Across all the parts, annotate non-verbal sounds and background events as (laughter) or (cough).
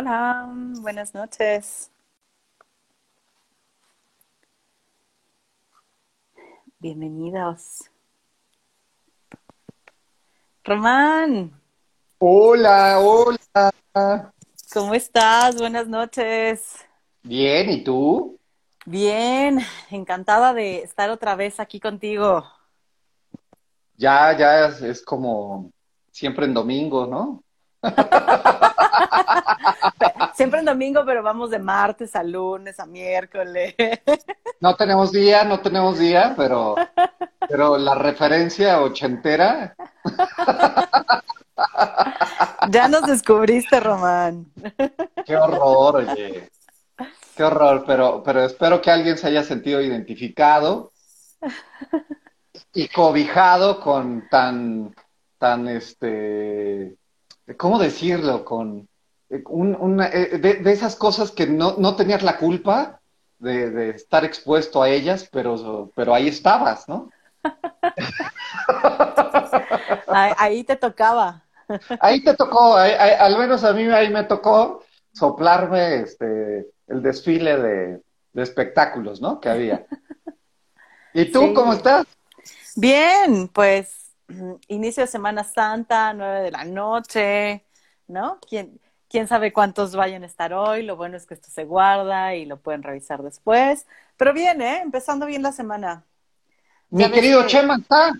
Hola, buenas noches. Bienvenidos. Román. Hola, hola. ¿Cómo estás? Buenas noches. Bien, ¿y tú? Bien, encantada de estar otra vez aquí contigo. Ya, ya es, es como siempre en domingo, ¿no? (laughs) Siempre en domingo, pero vamos de martes a lunes, a miércoles. No tenemos día, no tenemos día, pero, pero la referencia ochentera. Ya nos descubriste, Román. Qué horror, oye. Qué horror, pero, pero espero que alguien se haya sentido identificado y cobijado con tan, tan, este, ¿cómo decirlo? Con eh, un- una, eh, de, de esas cosas que no, no tenías la culpa de, de estar expuesto a ellas, pero, pero ahí estabas, ¿no? (laughs) Ahí, ahí te tocaba. Ahí te tocó, ahí- ahí- al menos a mí ahí me tocó soplarme este, el desfile de, de espectáculos, ¿no? Que había. ¿Y tú Sí. cómo estás? Bien, pues (clears throat) inicio de Semana Santa, nueve de la noche, ¿no? ¿Quién, quién sabe cuántos vayan a estar hoy? Lo bueno es que esto se guarda y lo pueden revisar después. Pero bien, ¿eh? Empezando bien la semana. Mi querido que- Chema está.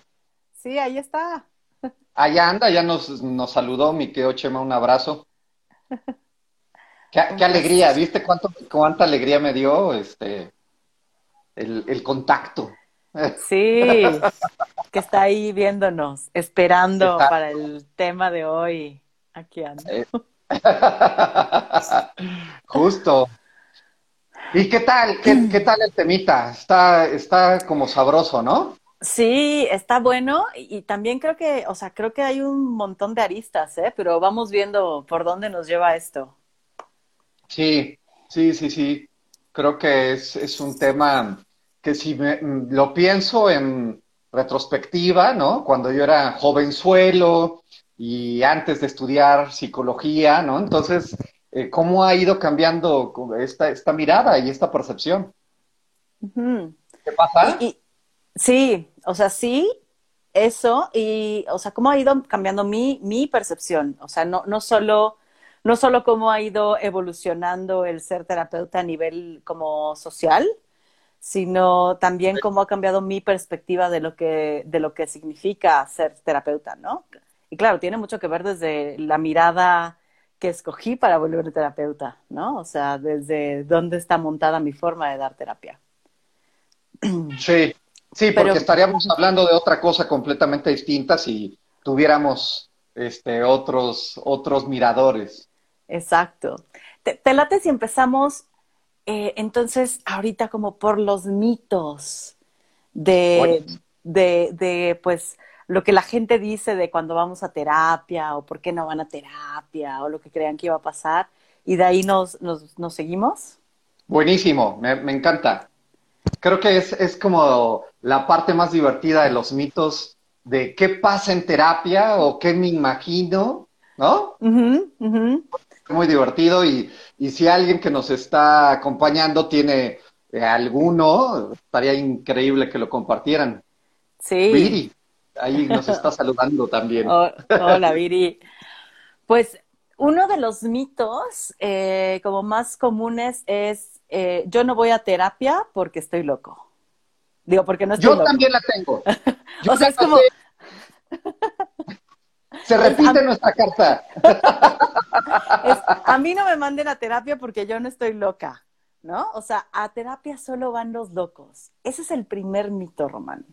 Sí, ahí está. (laughs) Allá anda, ya nos, nos saludó mi querido Chema, un abrazo. Qué, qué alegría, ¿viste cuánto, cuánta alegría me dio este el, el contacto? Sí, (laughs) que está ahí viéndonos, esperando Está. para el tema de hoy. Aquí anda. (laughs) Justo. ¿Y qué tal? ¿Qué, qué tal el temita? Está, está como sabroso, ¿no? Sí, está bueno y, y también creo que, o sea, creo que hay un montón de aristas, ¿eh? Pero vamos viendo por dónde nos lleva esto. Sí, sí, sí, sí. Creo que es, es un tema que si me- mm, lo pienso en retrospectiva, ¿no? Cuando yo era jovenzuelo y antes de estudiar psicología, ¿no? Entonces, eh, ¿cómo ha ido cambiando esta, esta mirada y esta percepción? ¿Qué pasa? Y, y- sí, o sea, sí, eso, y, o sea, cómo ha ido cambiando mi, mi percepción, o sea, no, no solo, no solo cómo ha ido evolucionando el ser terapeuta a nivel como social, sino también cómo ha cambiado mi perspectiva de lo que, de lo que significa ser terapeuta, ¿no? Y claro, tiene mucho que ver desde la mirada que escogí para volver terapeuta, ¿no? O sea, desde dónde está montada mi forma de dar terapia. (clears throat) Sí, sí, porque Pero- estaríamos hablando de otra cosa completamente distinta si tuviéramos este, otros, otros miradores. Exacto. ¿Te, te late si empezamos eh, entonces ahorita como por los mitos de, de, de, pues lo que la gente dice de cuando vamos a terapia o por qué no van a terapia o lo que crean que iba a pasar y de ahí nos, nos, nos seguimos? Buenísimo, me, me encanta. Creo que es, es como la parte más divertida de los mitos de qué pasa en terapia o qué me imagino, ¿no? Muy divertido y, y si alguien que nos está acompañando tiene eh, alguno, estaría increíble que lo compartieran. Sí. Viri, ahí nos está (laughs) saludando también. Oh, hola, Viri. Pues uno de los mitos eh, como más comunes es eh, yo no voy a terapia porque estoy loco. Digo, porque no estoy Yo loco. también la tengo. (laughs) Yo O sea, es como-. (laughs) Se repite nuestra carta. (laughs) Es, a mí no me manden a terapia porque yo no estoy loca, ¿no? O sea, a terapia solo van los locos. Ese es el primer mito, Román.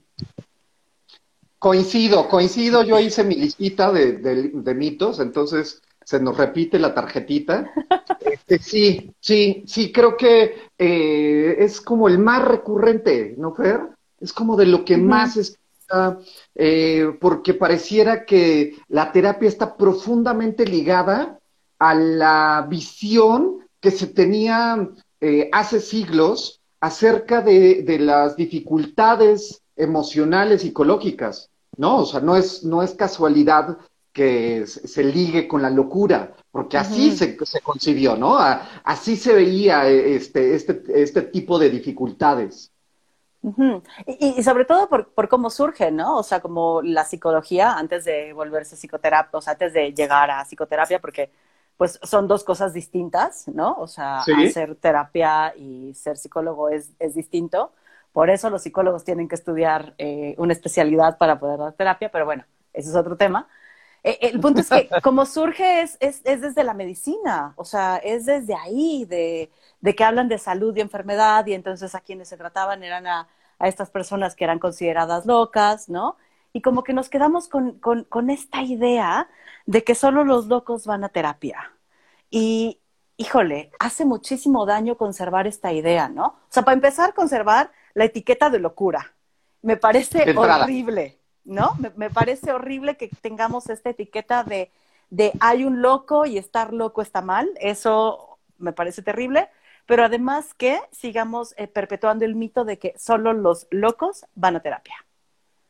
Coincido, coincido. Yo hice mi listita de, de- de mitos, entonces se nos repite la tarjetita. (laughs) Este, sí, sí, sí, creo que eh, es como el más recurrente, ¿no, Fer? Es como de lo que más eh, porque pareciera que la terapia está profundamente ligada a la visión que se tenía eh, hace siglos acerca de, de las dificultades emocionales, psicológicas, ¿no? O sea, no es, no es casualidad que se ligue con la locura, porque así se, se, concibió, ¿no? así se veía este, este, este tipo de dificultades. Y, sobre todo por, por, cómo surge, ¿no? O sea, como la psicología antes de volverse psicoterapia, o sea, antes de llegar a psicoterapia, porque pues son dos cosas distintas, ¿no? O sea, hacer terapia y ser psicólogo es, es, distinto. Por eso los psicólogos tienen que estudiar eh, una especialidad para poder dar terapia, pero bueno, ese es otro tema. Eh, el punto es que (laughs) como surge es, es, es, desde la medicina, o sea, es desde ahí, de, de, que hablan de salud y enfermedad, y entonces a quienes se trataban eran a, a estas personas que eran consideradas locas, ¿no? Y como que nos quedamos con, con, con esta idea de que solo los locos van a terapia. Y, híjole, hace muchísimo daño conservar esta idea, ¿no? O sea, para empezar, conservar la etiqueta de locura. Me parece horrible, ¿no? Me, parece horrible que tengamos esta etiqueta de, de hay un loco y estar loco está mal. Eso me parece terrible. Pero además que sigamos eh, perpetuando el mito de que solo los locos van a terapia.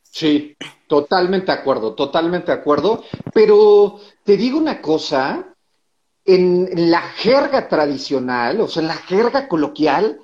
Sí, totalmente de acuerdo, totalmente de acuerdo. Pero te digo una cosa, en la jerga tradicional, o sea, en la jerga coloquial,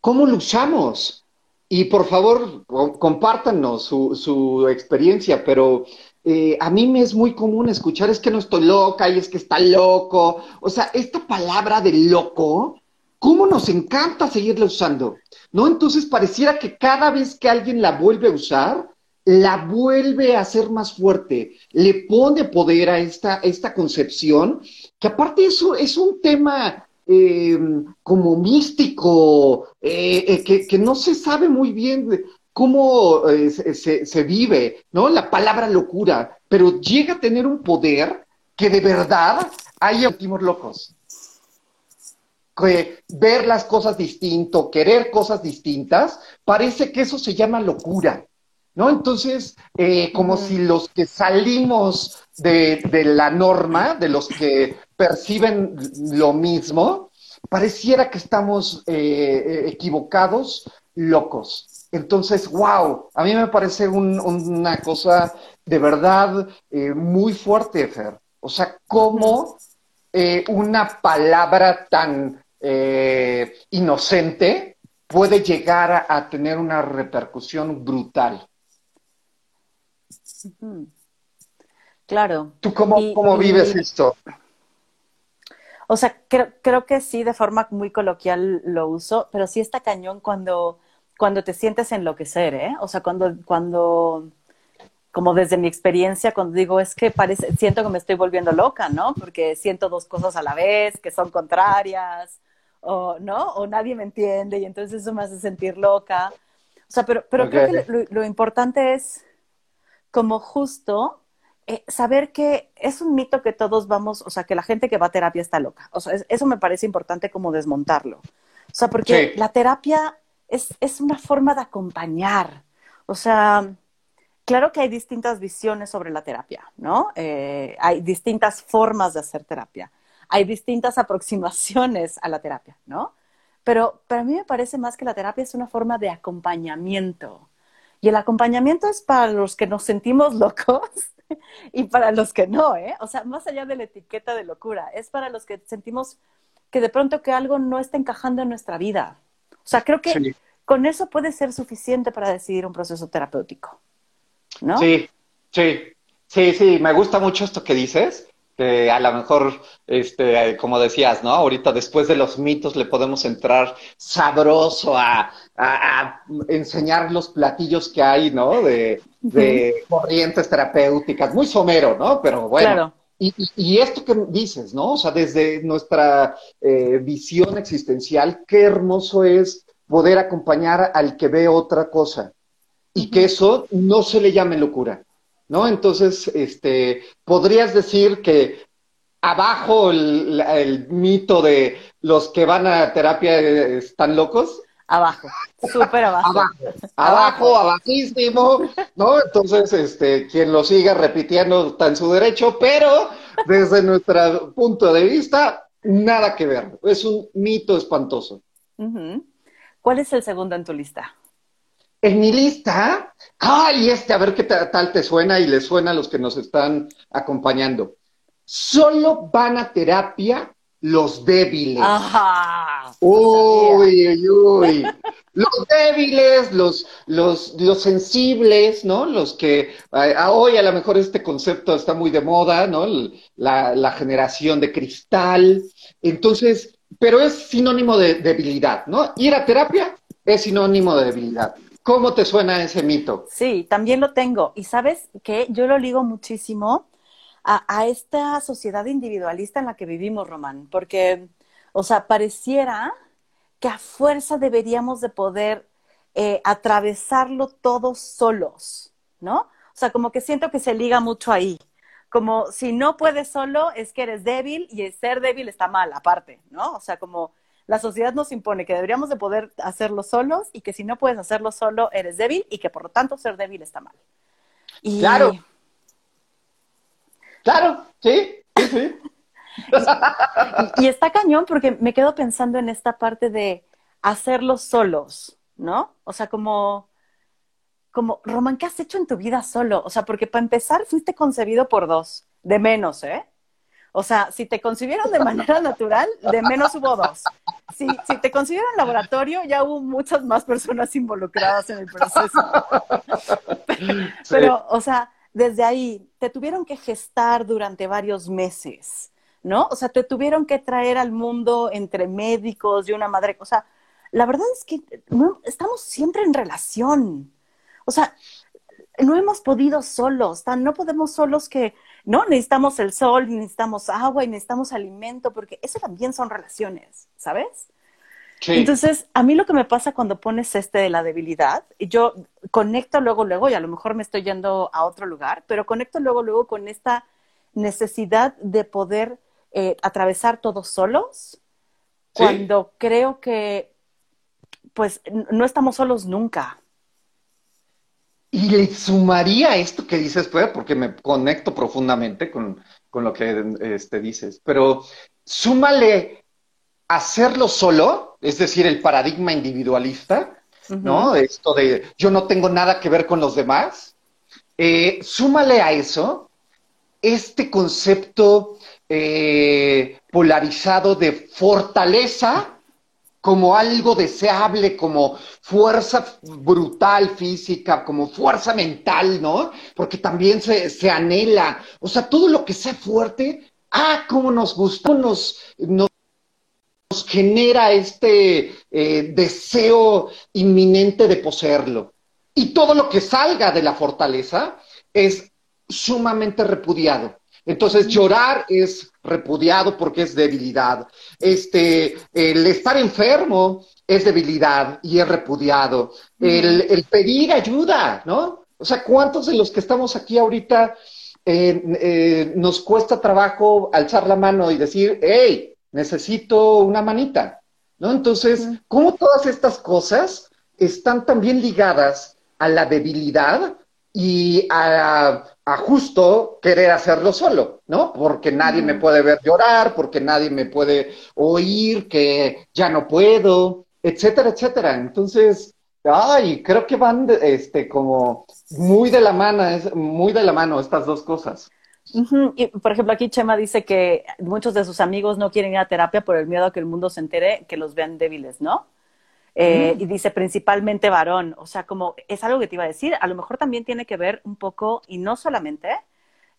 ¿cómo lo usamos? Y por favor, compártanos su, su experiencia, pero eh, a mí me es muy común escuchar es que no estoy loca y es que está loco. O sea, esta palabra de loco, ¿cómo nos encanta seguirla usando? ¿No? Entonces pareciera que cada vez que alguien la vuelve a usar, la vuelve a hacer más fuerte, le pone poder a esta, esta concepción, que aparte eso es un tema eh, como místico, eh, eh, que, que, no se sabe muy bien cómo se, se, vive, ¿no? La palabra locura, pero llega a tener un poder que de verdad hay últimos locos. Que ver las cosas distinto, querer cosas distintas, parece que eso se llama locura. ¿no? Entonces, eh, como si los que salimos de, la norma, de los que perciben lo mismo, pareciera que estamos eh, equivocados, locos. Entonces, wow, a mí me parece una cosa de verdad eh, muy fuerte, Fer. O sea, cómo una palabra tan inocente puede llegar a tener una repercusión brutal. Claro. ¿Tú cómo, vives esto? O sea, creo, creo, que sí, de forma muy coloquial lo uso, pero sí está cañón cuando, cuando te sientes enloquecer, ¿eh? O sea, cuando, cuando, como desde mi experiencia, cuando digo, es que parece, siento que me estoy volviendo loca, ¿no? Porque siento dos cosas a la vez, que son contrarias, o, ¿no? O nadie me entiende, y entonces eso me hace sentir loca. O sea, pero, pero creo que lo importante es como justo eh, saber que es un mito que todos vamos, o sea, que la gente que va a terapia está loca. O sea, eso me parece importante como desmontarlo. O sea, porque la terapia es, es una forma de acompañar. O sea, claro que hay distintas visiones sobre la terapia, ¿no? Eh, hay distintas formas de hacer terapia. Hay distintas aproximaciones a la terapia, ¿no? Pero para mí me parece más que la terapia es una forma de acompañamiento. Y el acompañamiento es para los que nos sentimos locos (laughs) y para los que no, ¿eh? O sea, más allá de la etiqueta de locura, es para los que sentimos que de pronto que algo no está encajando en nuestra vida. O sea, creo que con eso puede ser suficiente para decidir un proceso terapéutico. ¿No? Sí, sí, sí, sí, me gusta mucho esto que dices, a lo mejor, este, como decías, ¿no? Ahorita después de los mitos le podemos entrar sabroso a, enseñar los platillos que hay, ¿no? De, corrientes terapéuticas, muy somero, ¿no? Pero bueno. Y, esto que dices, ¿no? O sea, desde nuestra eh, visión existencial, qué hermoso es poder acompañar al que ve otra cosa y que eso no se le llame locura ¿no? Entonces, este, podrías decir que abajo el, mito de los que van a terapia están locos. Abajo, súper abajo. abajo. Abajo, abajísimo, ¿no? Entonces, este, quien lo siga repitiendo está en su derecho, pero desde nuestro punto de vista, nada que ver. Es un mito espantoso. ¿Cuál es el segundo en tu lista? En mi lista, ay, este, a ver qué tal te suena y le suena a los que nos están acompañando. Solo van a terapia los débiles. Ajá. Uy, uy, uy. Los débiles, los, los, los sensibles, ¿no? Los que hoy a lo mejor este concepto está muy de moda, ¿no? La, la generación de cristal. Entonces, pero es sinónimo de debilidad, ¿no? Ir a terapia es sinónimo de debilidad. ¿Cómo te suena ese mito? Sí, también lo tengo. Y sabes que yo lo ligo muchísimo a, esta sociedad individualista en la que vivimos, Román, porque, o sea, pareciera que a fuerza deberíamos de poder eh, atravesarlo todos solos, ¿no? O sea, como que siento que se liga mucho ahí. Como si no puedes solo, es que eres débil y el ser débil está mal, aparte, ¿no? O sea, como la sociedad nos impone que deberíamos de poder hacerlo solos y que si no puedes hacerlo solo, eres débil y que por lo tanto ser débil está mal. Claro. Claro, sí, sí, sí. (laughs) y, está cañón porque me quedo pensando en esta parte de hacerlo solos, ¿no? O sea, como, como, Román, ¿qué has hecho en tu vida solo? O sea, porque para empezar fuiste concebido por dos, de menos, ¿eh? O sea, si te concibieron de manera natural, de menos hubo dos. Si, si te concibieron en laboratorio, ya hubo muchas más personas involucradas en el proceso. (laughs) Pero, o sea, desde ahí, te tuvieron que gestar durante varios meses, ¿no? O sea, te tuvieron que traer al mundo entre médicos y una madre. O sea, la verdad es que estamos siempre en relación. O sea, no hemos podido solos, no podemos solos que ¿no? Necesitamos el sol, necesitamos agua y necesitamos alimento, porque eso también son relaciones, ¿sabes? Entonces, a mí lo que me pasa cuando pones este de la debilidad, yo conecto luego, luego, y a lo mejor me estoy yendo a otro lugar, pero conecto luego, luego con esta necesidad de poder eh, atravesar todos solos, cuando creo que, pues, no estamos solos nunca. Y le sumaría esto que dices, pues, porque me conecto profundamente con, lo que este, dices, pero súmale hacerlo solo, es decir, el paradigma individualista, ¿no? Esto de yo no tengo nada que ver con los demás. Eh, súmale a eso este concepto eh, polarizado de fortaleza como algo deseable, como fuerza brutal física, como fuerza mental, ¿no? Porque también se, anhela. O sea, todo lo que sea fuerte, ah, cómo nos gustó, nos, nos, genera este eh, deseo inminente de poseerlo. Y todo lo que salga de la fortaleza es sumamente repudiado. Entonces, llorar es repudiado porque es debilidad. Este, el estar enfermo es debilidad y es repudiado. El, pedir ayuda, ¿no? O sea, ¿cuántos de los que estamos aquí ahorita eh, eh, nos cuesta trabajo alzar la mano y decir, hey, necesito una manita? ¿No? Entonces, ¿cómo todas estas cosas están también ligadas a la debilidad y a a justo querer hacerlo solo, ¿no? Porque nadie me puede ver llorar, porque nadie me puede oír que ya no puedo, etcétera, etcétera. Entonces, ay, creo que van este como muy de la mano, muy de la mano estas dos cosas. Y, por ejemplo, aquí Chema dice que muchos de sus amigos no quieren ir a terapia por el miedo a que el mundo se entere que los vean débiles, ¿no? Eh, y dice principalmente varón, o sea, como es algo que te iba a decir, a lo mejor también tiene que ver un poco, y no solamente,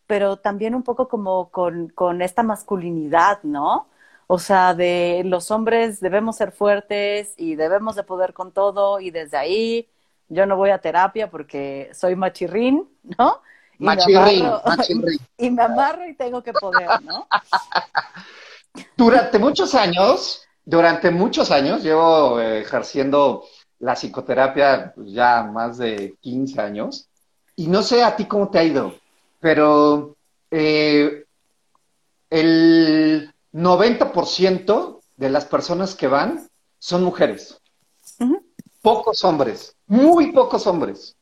pero también un poco como con, con esta masculinidad, ¿no? O sea, de los hombres debemos ser fuertes y debemos de poder con todo y desde ahí yo no voy a terapia porque soy machirrín, ¿no? Y machirrín, (laughs) machirrín. Y me amarro y tengo que poder, ¿no? (laughs) Durante muchos años, durante muchos años llevo eh, ejerciendo la psicoterapia pues, ya más de 15 años y no sé a ti cómo te ha ido, pero eh, el 90% de las personas que van son mujeres. Pocos hombres, muy pocos hombres.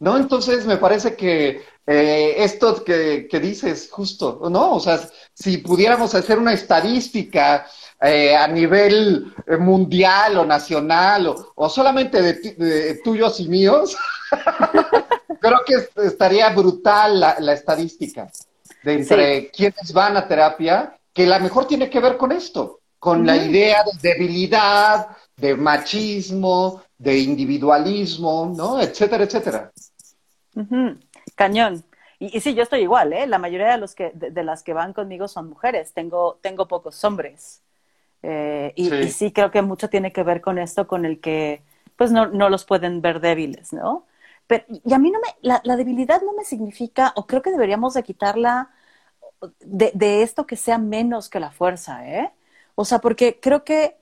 ¿No? Entonces me parece que eh, esto que, que, dices justo, ¿no? O sea, si pudiéramos hacer una estadística eh, a nivel eh, mundial o nacional o, solamente de, tuyos y míos, (laughs) creo que estaría brutal la, estadística de entre quienes van a terapia, que la mejor tiene que ver con esto, con la idea de debilidad, de machismo, de individualismo, ¿no? Etcétera, etcétera. Cañón. Y, sí, yo estoy igual, ¿eh? La mayoría de, los que, de, las que van conmigo son mujeres. Tengo, tengo pocos hombres. Eh, y, sí. creo que mucho tiene que ver con esto, con el que pues no, no los pueden ver débiles, ¿no? Pero, y a mí no me, la, la, debilidad no me significa, o creo que deberíamos de quitarla de, de esto que sea menos que la fuerza, ¿eh? O sea, porque creo que,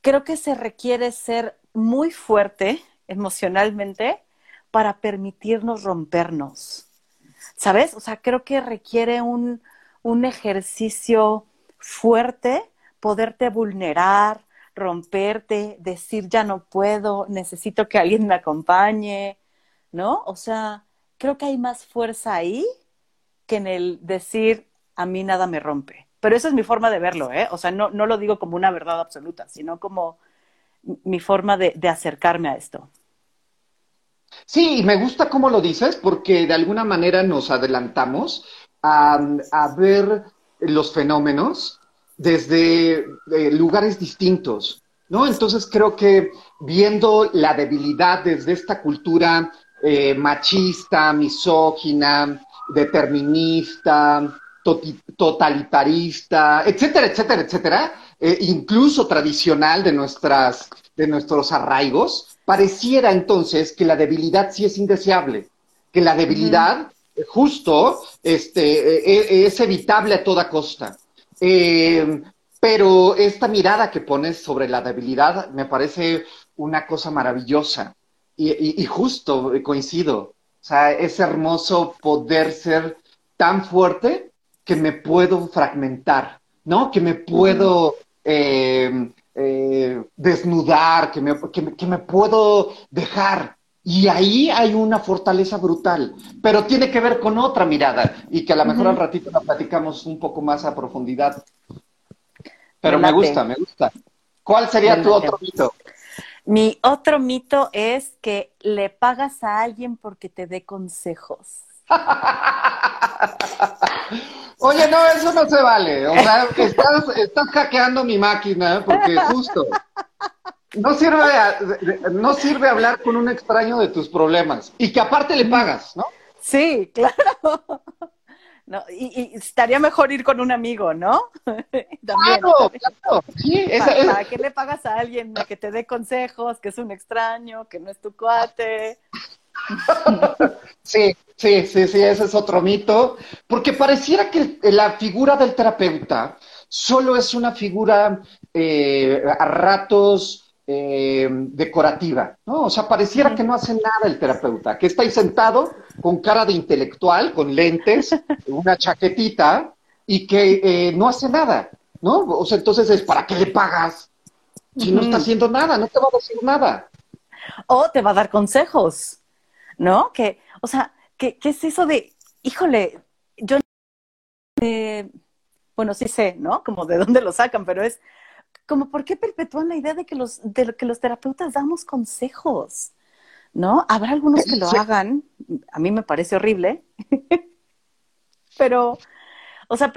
creo que se requiere ser muy fuerte emocionalmente para permitirnos rompernos. ¿Sabes? O sea, creo que requiere un, un ejercicio fuerte poderte vulnerar, romperte, decir ya no puedo, necesito que alguien me acompañe, ¿no? O sea, creo que hay más fuerza ahí que en el decir a mí nada me rompe. Pero esa es mi forma de verlo, ¿eh? O sea, no, no lo digo como una verdad absoluta, sino como mi forma de, de acercarme a esto. Sí, me gusta cómo lo dices, porque de alguna manera nos adelantamos a, a ver los fenómenos desde eh, lugares distintos, ¿no? Entonces creo que viendo la debilidad desde esta cultura eh, machista, misógina, determinista, totalitarista, etcétera, etcétera, etcétera, eh, incluso tradicional de, nuestras, de nuestros arraigos, pareciera entonces que la debilidad sí es indeseable, que la debilidad justo este, e, e, es evitable a toda costa. Eh, pero esta mirada que pones sobre la debilidad me parece una cosa maravillosa y, justo coincido. O sea, es hermoso poder ser tan fuerte que me puedo fragmentar, ¿no? Que me puedo eh, eh, desnudar, que me, que me puedo dejar y ahí hay una fortaleza brutal, pero tiene que ver con otra mirada y que a lo mejor al ratito la platicamos un poco más a profundidad. Pero me, gusta, me gusta. ¿Cuál sería tu otro mito? Mi otro mito es que le pagas a alguien porque te dé consejos. (laughs) Oye, no, eso no se vale. O sea, estás, estás hackeando mi máquina porque justo no sirve, no sirve hablar con un extraño de tus problemas y que aparte le pagas, ¿no? Sí, claro. No, y, estaría mejor ir con un amigo, ¿no? (laughs) claro, claro. Sí, ¿Para, qué le pagas a alguien que te dé consejos, que es un extraño, que no es tu cuate? (laughs) sí, sí, sí, sí, ese es otro mito, porque pareciera que la figura del terapeuta solo es una figura eh, a ratos eh, decorativa, ¿no? O sea, pareciera que no hace nada el terapeuta, que está ahí sentado con cara de intelectual, con lentes, (laughs) una chaquetita y que eh, no hace nada, ¿no? O sea, entonces es, ¿para qué le pagas? Si no está haciendo nada, no te va a decir nada. O te va a dar consejos, ¿no? Que, o sea, ¿qué, qué es eso de, híjole, yo, eh, bueno, sí sé, ¿no? Como de dónde lo sacan, pero es, como por qué perpetúan la idea de que los, de que los terapeutas damos consejos, ¿no? Habrá algunos que lo hagan, a mí me parece horrible, (laughs) pero, o sea,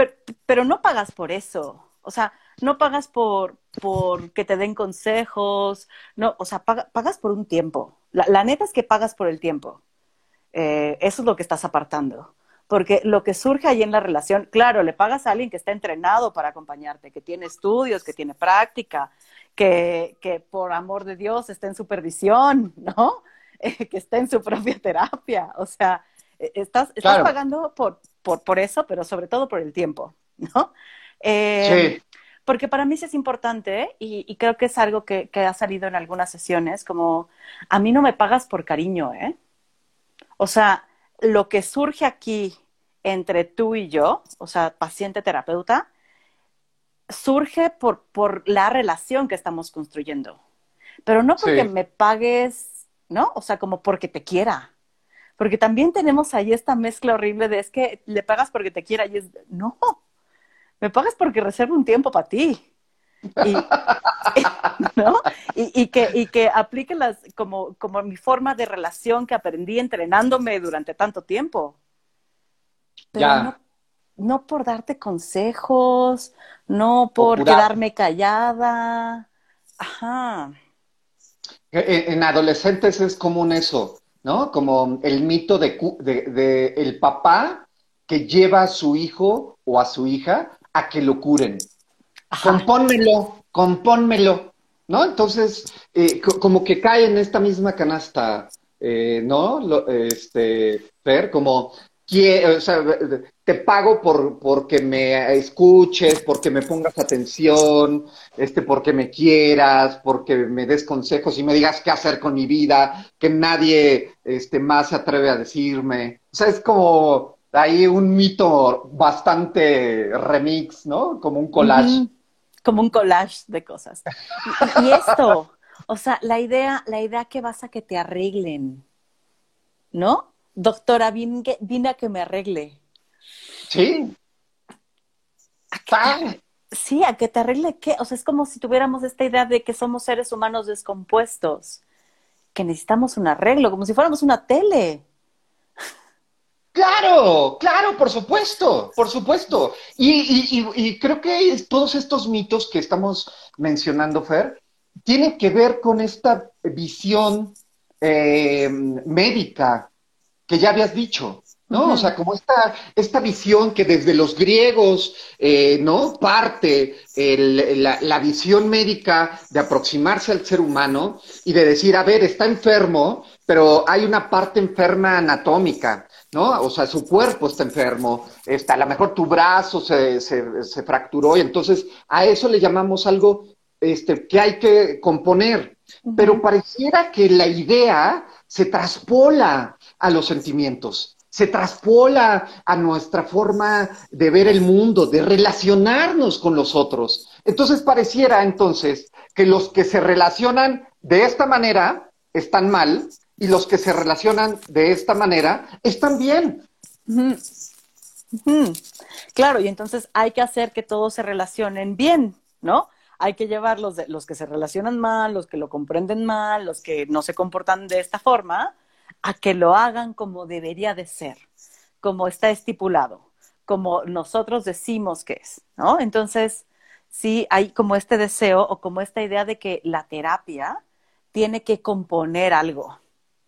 pero, no pagas por eso, o sea, no pagas por, por que te den consejos, no, o sea, pagas por un tiempo. La, neta es que pagas por el tiempo. Eh, eso es lo que estás apartando porque lo que surge ahí en la relación, claro, le pagas a alguien que está entrenado para acompañarte, que tiene estudios, que tiene práctica, que, que por amor de Dios está en supervisión, (laughs) ¿no? que está en su propia terapia. O sea, e, estás, estás pagando por, por, por, eso, pero sobre todo por el tiempo, ¿no? Eh, sí. Porque para mí sí es importante y, y, creo que es algo que, que ha salido en algunas sesiones, como a mí no me pagas por cariño, ¿eh? O sea, lo que surge aquí entre tú y yo, o sea, paciente-terapeuta, surge por, por la relación que estamos construyendo. Pero no porque me pagues, ¿no? O sea, como porque te quiera. Porque también tenemos ahí esta mezcla horrible de es que le pagas porque te quiera y es, no, me pagas porque reservo un tiempo para ti. Y, (laughs) ¿no? y, que, y que aplique las, como, como mi forma de relación que aprendí entrenándome durante tanto tiempo. Pero no, no, por darte consejos, no por quedarme callada. Ajá. En, adolescentes es común eso, ¿no? Como el mito de, de, el papá que lleva a su hijo o a su hija a que lo curen. Compónmelo, compónmelo, ¿no? Entonces, eh, como que cae en esta misma canasta, eh, ¿no? Lo, este, Fer, como o sea, te pago por porque me escuches, porque me pongas atención, este, porque me quieras, porque me des consejos y me digas qué hacer con mi vida, que nadie este, más se atreve a decirme. O sea, es como ahí un mito bastante remix, ¿no? Como un collage. Como un collage de cosas. Y, esto, o sea, la idea, la idea que vas a que te arreglen, ¿no? Doctora, vine, a que me arregle. Sí. sí, a que te arregle qué. O sea, es como si tuviéramos esta idea de que somos seres humanos descompuestos, que necesitamos un arreglo, como si fuéramos una tele. Claro, claro, por supuesto, por supuesto. Y, creo que todos estos mitos que estamos mencionando, Fer, tienen que ver con esta visión eh, médica que ya habías dicho, ¿no? O sea, como esta, esta visión que desde los griegos, eh, ¿no? Parte la, visión médica de aproximarse al ser humano y de decir, a ver, está enfermo, pero hay una parte enferma anatómica, ¿no? O sea, su cuerpo está enfermo, está, a lo mejor tu brazo se, se, fracturó y entonces a eso le llamamos algo este, que hay que componer. Pero pareciera que la idea se traspola a los sentimientos, se traspola a nuestra forma de ver el mundo, de relacionarnos con los otros. Entonces pareciera entonces que los que se relacionan de esta manera están mal y los que se relacionan de esta manera están bien. Claro, y entonces hay que hacer que todos se relacionen bien, ¿no? hay que llevar los, los que se relacionan mal, los que lo comprenden mal, los que no se comportan de esta forma, a que lo hagan como debería de ser, como está estipulado, como nosotros decimos que es, ¿no? Entonces, sí hay como este deseo o como esta idea de que la terapia tiene que componer algo,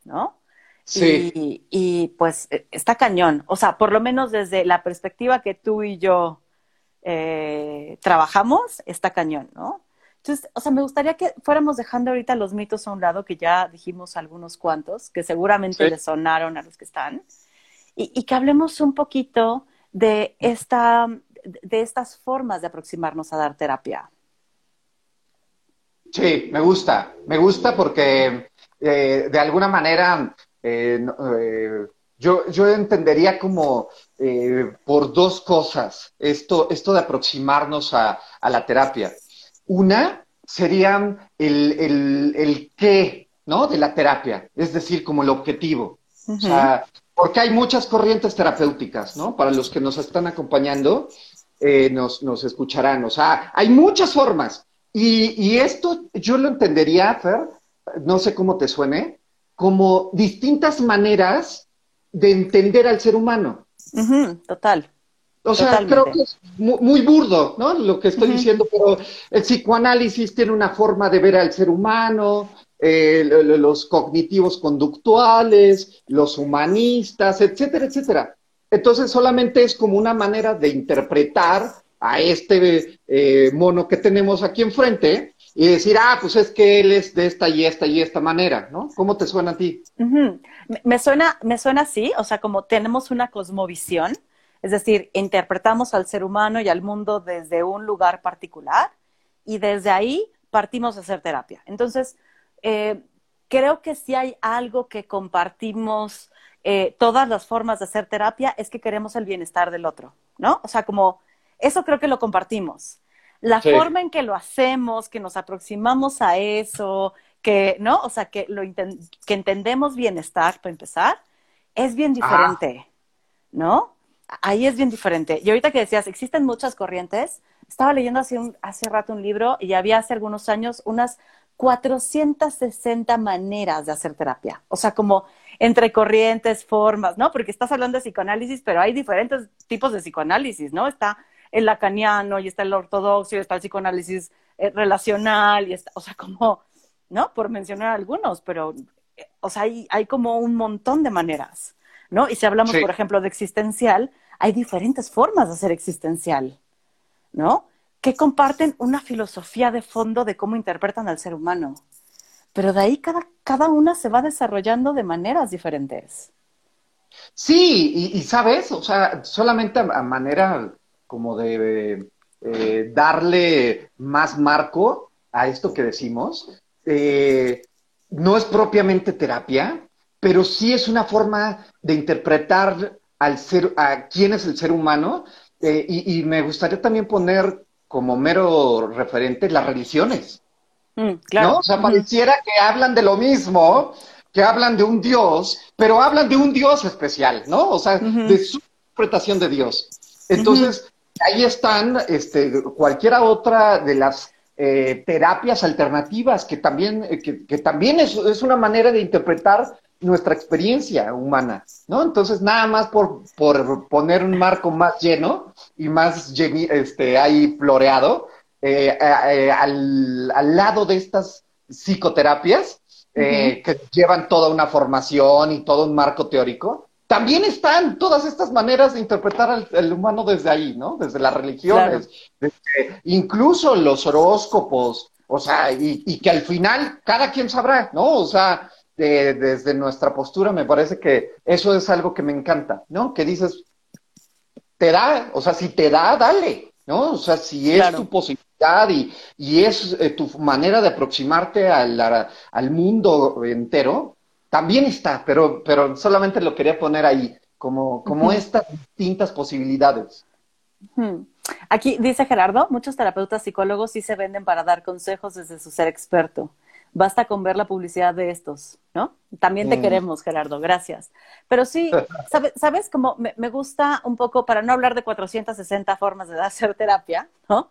¿no? Sí. Y, y, pues e, está cañón. O sea, por lo menos desde la perspectiva que tú y yo eh, trabajamos, está cañón, ¿no? Entonces, o sea, me gustaría que fuéramos dejando ahorita los mitos a un lado, que ya dijimos algunos cuantos, que seguramente les sonaron a los que están, y, que hablemos un poquito de, esta, de estas formas de aproximarnos a dar terapia. Sí, me gusta, me gusta porque eh, de alguna manera eh, yo, yo entendería como eh, por dos cosas esto, esto de aproximarnos a, la terapia. Una sería el, el, qué, ¿no? De la terapia, es decir, como el objetivo. O sea, porque hay muchas corrientes terapéuticas, ¿no? Para los que nos están acompañando, eh, nos, nos, escucharán. O sea, hay muchas formas. Y, y esto yo lo entendería, Fer, no sé cómo te suene, como distintas maneras de entender al ser humano. total. O sea, creo que es muy, burdo, ¿no? Lo que estoy diciendo, pero el psicoanálisis tiene una forma de ver al ser humano, eh, los cognitivos conductuales, los humanistas, etcétera, etcétera. Entonces solamente es como una manera de interpretar a este eh, mono que tenemos aquí enfrente y decir, ah, pues es que él es de esta y esta y esta manera, ¿no? ¿Cómo te suena a ti? me, suena, me suena así, o sea, como tenemos una cosmovisión, es decir, interpretamos al ser humano y al mundo desde un lugar particular y desde ahí partimos a hacer terapia. Entonces, eh, creo que si hay algo que compartimos eh, todas las formas de hacer terapia es que queremos el bienestar del otro, ¿no? O sea, como eso creo que lo compartimos. La forma en que lo hacemos, que nos aproximamos a eso, que, ¿no? O sea, que, lo que entendemos bienestar, para empezar, es bien diferente, ¿no? Ahí es bien diferente. Y ahorita que decías, existen muchas corrientes, estaba leyendo hace, un, hace rato un libro y había hace algunos años unas 460 maneras de hacer terapia. O sea, como entre corrientes, formas, ¿no? Porque estás hablando de psicoanálisis, pero hay diferentes tipos de psicoanálisis, ¿no? Está el lacaniano y está el ortodoxo y está el psicoanálisis eh, relacional y está, o sea, como, ¿no? Por mencionar algunos, pero, eh, o sea, hay, hay como un montón de maneras, ¿no? Y si hablamos, por ejemplo, de existencial, hay diferentes formas de ser existencial, ¿no? Que comparten una filosofía de fondo de cómo interpretan al ser humano pero de ahí cada, cada una se va desarrollando de maneras diferentes. Sí, y, sabes, o sea, solamente a, manera como de eh, darle más marco a esto que decimos, eh, no es propiamente terapia, pero sí es una forma de interpretar al ser, a quién es el ser humano, eh, y, y me gustaría también poner como mero referente las religiones. Mm, claro. ¿No? O sea, pareciera que hablan de lo mismo, que hablan de un Dios, pero hablan de un Dios especial, ¿no? O sea, de su interpretación de Dios. Entonces, ahí están este, cualquiera otra de las eh, terapias alternativas que también, eh, que, también es, es, una manera de interpretar nuestra experiencia humana, ¿no? Entonces, nada más por, por poner un marco más lleno y más este, ahí floreado, eh, al, al, lado de estas psicoterapias eh, que llevan toda una formación y todo un marco teórico, también están todas estas maneras de interpretar al, humano desde ahí, ¿no? Desde las religiones, incluso los horóscopos, o sea, y, que al final cada quien sabrá, ¿no? O sea, desde nuestra postura me parece que eso es algo que me encanta, ¿no? Que dices, te da, o sea, si te da, dale, ¿no? O sea, si es tu posibilidad y, es eh, tu manera de aproximarte al, al, mundo entero, también está, pero, pero solamente lo quería poner ahí, como, como estas distintas posibilidades. Aquí dice Gerardo, muchos terapeutas psicólogos sí se venden para dar consejos desde su ser experto. Basta con ver la publicidad de estos, ¿no? También te mm. queremos, Gerardo, gracias. Pero sí, (laughs) ¿sabes? ¿sabes? Como me, me, gusta un poco, para no hablar de 460 formas de hacer terapia, ¿no?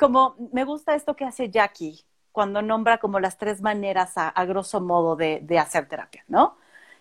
como me gusta esto que hace Jackie cuando nombra como las tres maneras a, grosso modo de, hacer terapia, ¿no?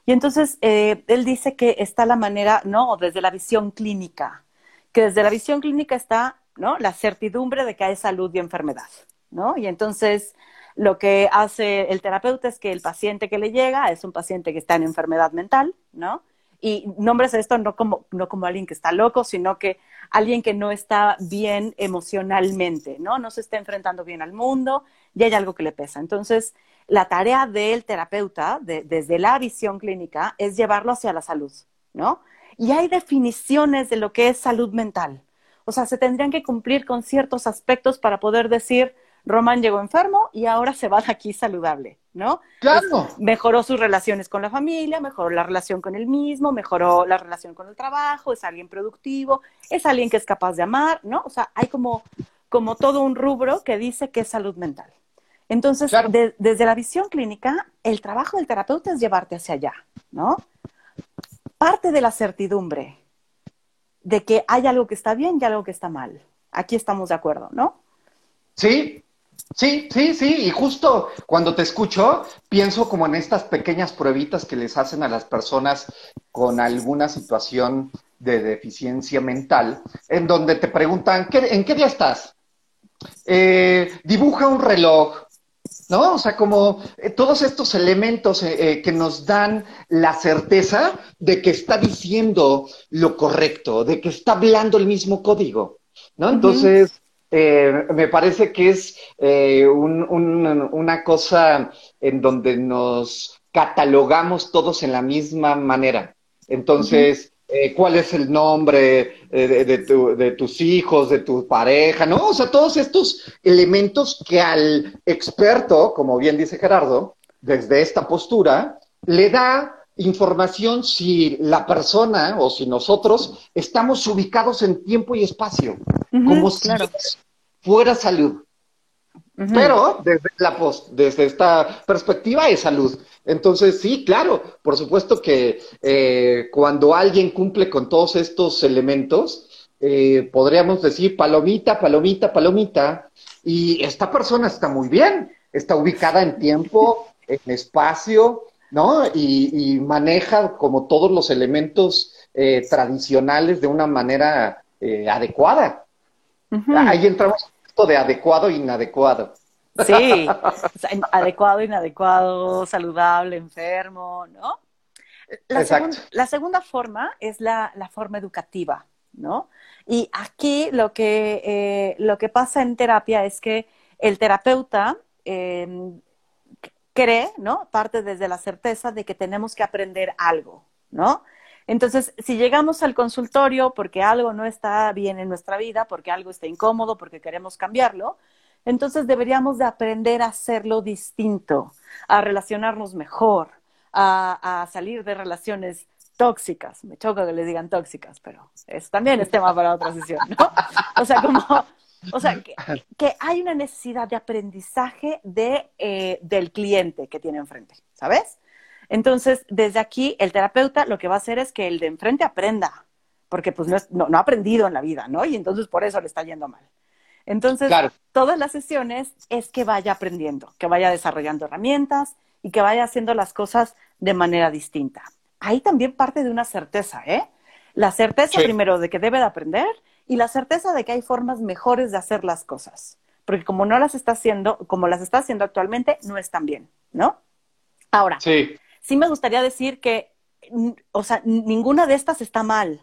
Y entonces eh, él dice que está la manera, ¿no? Desde la visión clínica, que desde la visión clínica está, ¿no? La certidumbre de que hay salud y enfermedad, ¿no? Y entonces lo que hace el terapeuta es que el paciente que le llega es un paciente que está en enfermedad mental, ¿no? Y nombres esto no como, no como alguien que está loco, sino que alguien que no está bien emocionalmente, ¿no? No se está enfrentando bien al mundo y hay algo que le pesa. Entonces, la tarea del terapeuta, desde la visión clínica, es llevarlo hacia la salud, ¿no? Y hay definiciones de lo que es salud mental. O sea, se tendrían que cumplir con ciertos aspectos para poder decir, Román llegó enfermo y ahora se va de aquí saludable, ¿no? Claro. mejoró sus relaciones con la familia, mejoró la relación con él mismo, mejoró la relación con el trabajo, es alguien productivo, es alguien que es capaz de amar, ¿no? O sea, hay como, como todo un rubro que dice que es salud mental. Entonces, desde la visión clínica, el trabajo del terapeuta es llevarte hacia allá, ¿no? Parte de la certidumbre de que hay algo que está bien y algo que está mal. Aquí estamos de acuerdo, ¿no? Sí, Sí, sí, sí, y justo cuando te escucho, pienso como en estas pequeñas pruebitas que les hacen a las personas con alguna situación de deficiencia mental, en donde te preguntan, ¿en qué día estás? Eh, dibuja un reloj, ¿no? O sea, como eh, todos estos elementos eh, que nos dan la certeza de que está diciendo lo correcto, de que está hablando el mismo código, ¿no? Entonces, eh, me parece que es eh, una cosa en donde nos catalogamos todos en la misma manera. Entonces, eh, ¿cuál es el nombre de, tus hijos, de tu pareja? ¿No? O sea, todos estos elementos que al experto, como bien dice Gerardo, desde esta postura, le da información si la persona o si nosotros estamos ubicados en tiempo y espacio, como si fuera salud. Pero desde, la post, desde esta perspectiva es salud. Entonces, sí, claro, por supuesto que eh, cuando alguien cumple con todos estos elementos, eh, podríamos decir palomita, palomita, palomita, y esta persona está muy bien, está ubicada en tiempo, en espacio, ¿no? Y, maneja como todos los elementos eh, tradicionales de una manera eh, adecuada. Ahí entramos en esto de adecuado e inadecuado. Sí, adecuado, inadecuado, saludable, enfermo, ¿no? La, la segunda forma es la, forma educativa, ¿no? Y aquí lo que, eh, lo que pasa en terapia es que el terapeuta em, cree, ¿no? Parte desde la certeza de que tenemos que aprender algo, ¿no? Entonces, si llegamos al consultorio porque algo no está bien en nuestra vida, porque algo está incómodo, porque queremos cambiarlo, entonces deberíamos de aprender a hacerlo distinto, a relacionarnos mejor, a, salir de relaciones tóxicas. Me choca que les digan tóxicas, pero eso también es tema para otra sesión, ¿no? O sea, como, o sea, que, hay una necesidad de aprendizaje de, eh, del cliente que tiene enfrente, ¿sabes? Entonces, desde aquí, el terapeuta lo que va a hacer es que el de enfrente aprenda, porque pues no, no ha aprendido en la vida, ¿no? Y entonces por eso le está yendo mal. Entonces, todas las sesiones es que vaya aprendiendo, que vaya desarrollando herramientas y que vaya haciendo las cosas de manera distinta. Ahí también parte de una certeza, ¿eh? La certeza primero de que debe de aprender y la certeza de que hay formas mejores de hacer las cosas. Porque como no las está haciendo, como las está haciendo actualmente, no están bien, ¿no? Ahora, sí, sí me gustaría decir que, o sea, ninguna de estas está mal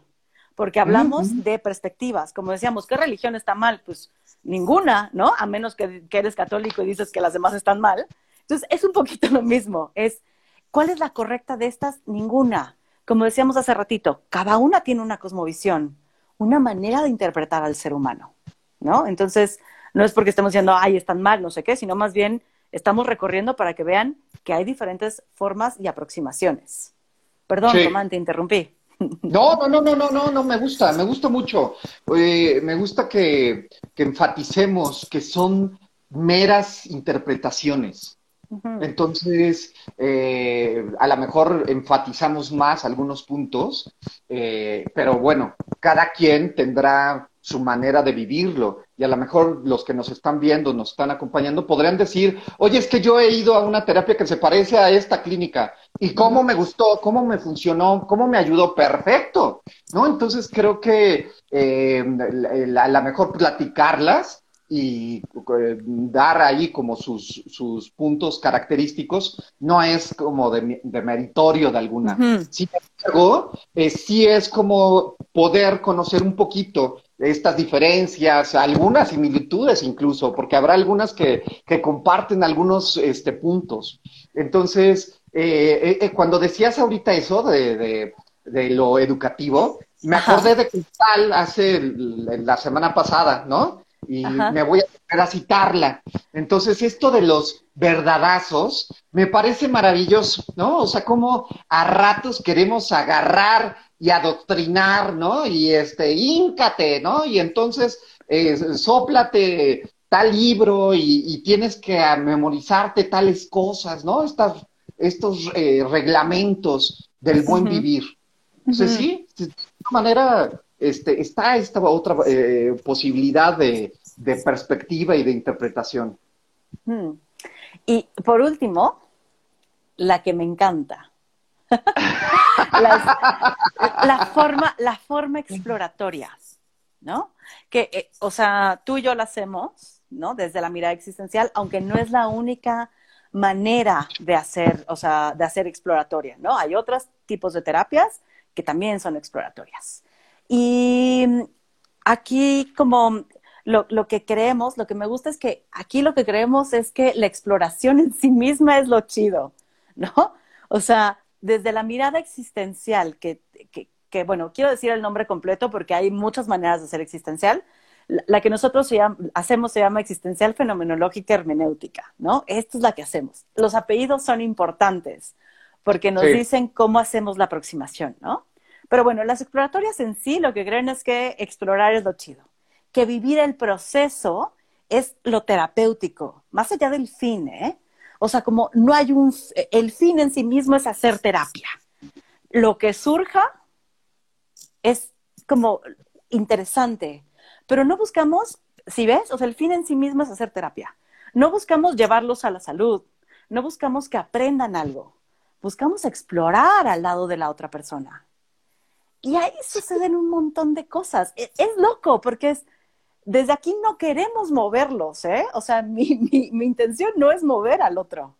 porque hablamos de perspectivas. Como decíamos, ¿qué religión está mal? Pues ninguna, ¿no? A menos que, eres católico y dices que las demás están mal. Entonces, es un poquito (laughs) lo mismo. Es, ¿cuál es la correcta de estas? Ninguna. Como decíamos hace ratito, cada una tiene una cosmovisión, una manera de interpretar al ser humano, ¿no? Entonces, no es porque estemos diciendo, ay, están mal, no sé qué, sino más bien estamos recorriendo para que vean que hay diferentes formas y aproximaciones. Perdón, Tomán, te interrumpí. (laughs) No, no, no, no, no, no, no, me gusta, me gusta mucho. Eh, me gusta que, enfaticemos que son meras interpretaciones. Entonces, eh, a lo mejor enfatizamos más algunos puntos, eh, pero bueno, cada quien tendrá su manera de vivirlo. Y a lo mejor los que nos están viendo, nos están acompañando, podrían decir, oye, es que yo he ido a una terapia que se parece a esta clínica. ¿Y cómo me gustó? ¿Cómo me funcionó? ¿Cómo me ayudó? Perfecto. ¿No? Entonces creo que eh, a lo mejor platicarlas y eh, dar ahí como sus, sus, puntos característicos no es como de, meritorio de alguna. Sin embargo, eh, sí es como poder conocer un poquito estas diferencias, algunas similitudes incluso, porque habrá algunas que, que comparten algunos este, puntos. Entonces, eh, cuando decías ahorita eso de, de, lo educativo, me acordé de Cristal hace la semana pasada, ¿no? Y me voy a, a citarla. Entonces, esto de los verdadazos me parece maravilloso, ¿no? O sea, como a ratos queremos agarrar y adoctrinar, ¿no? Y este, íncate, ¿no? Y entonces, eh, sóplate tal libro y, tienes que memorizarte tales cosas, ¿no? Estas, estos eh, reglamentos del buen vivir. Entonces, sí, de alguna manera este, está esta otra eh, posibilidad de, perspectiva y de interpretación. Y por último, la que me encanta, (laughs) la, forma, la forma exploratoria, ¿no? Que, eh, o sea, tú y yo la hacemos, ¿no? Desde la mirada existencial, aunque no es la única manera de hacer, o sea, de hacer exploratoria, ¿no? Hay otros tipos de terapias que también son exploratorias. Y aquí como lo, lo, que creemos, lo que me gusta es que aquí lo que creemos es que la exploración en sí misma es lo chido, ¿no? (laughs) O sea, desde la mirada existencial, que, que, bueno, quiero decir el nombre completo porque hay muchas maneras de ser existencial. La, que nosotros hacemos se llama existencial fenomenológica hermenéutica, ¿no? Esto es la que hacemos. Los apellidos son importantes porque nos dicen cómo hacemos la aproximación, ¿no? Pero bueno, las exploratorias en sí lo que creen es que explorar es lo chido, que vivir el proceso es lo terapéutico, más allá del fin, ¿eh? O sea, como no hay un, el fin en sí mismo es hacer terapia. Lo que surja es como interesante, pero no buscamos, si ves, o sea, el fin en sí mismo es hacer terapia. No buscamos llevarlos a la salud, no buscamos que aprendan algo, buscamos explorar al lado de la otra persona. Y ahí suceden un montón de cosas. Es, es loco porque es, desde aquí no queremos moverlos, ¿eh? O sea, (laughs) mi, mi, mi intención no es mover al otro,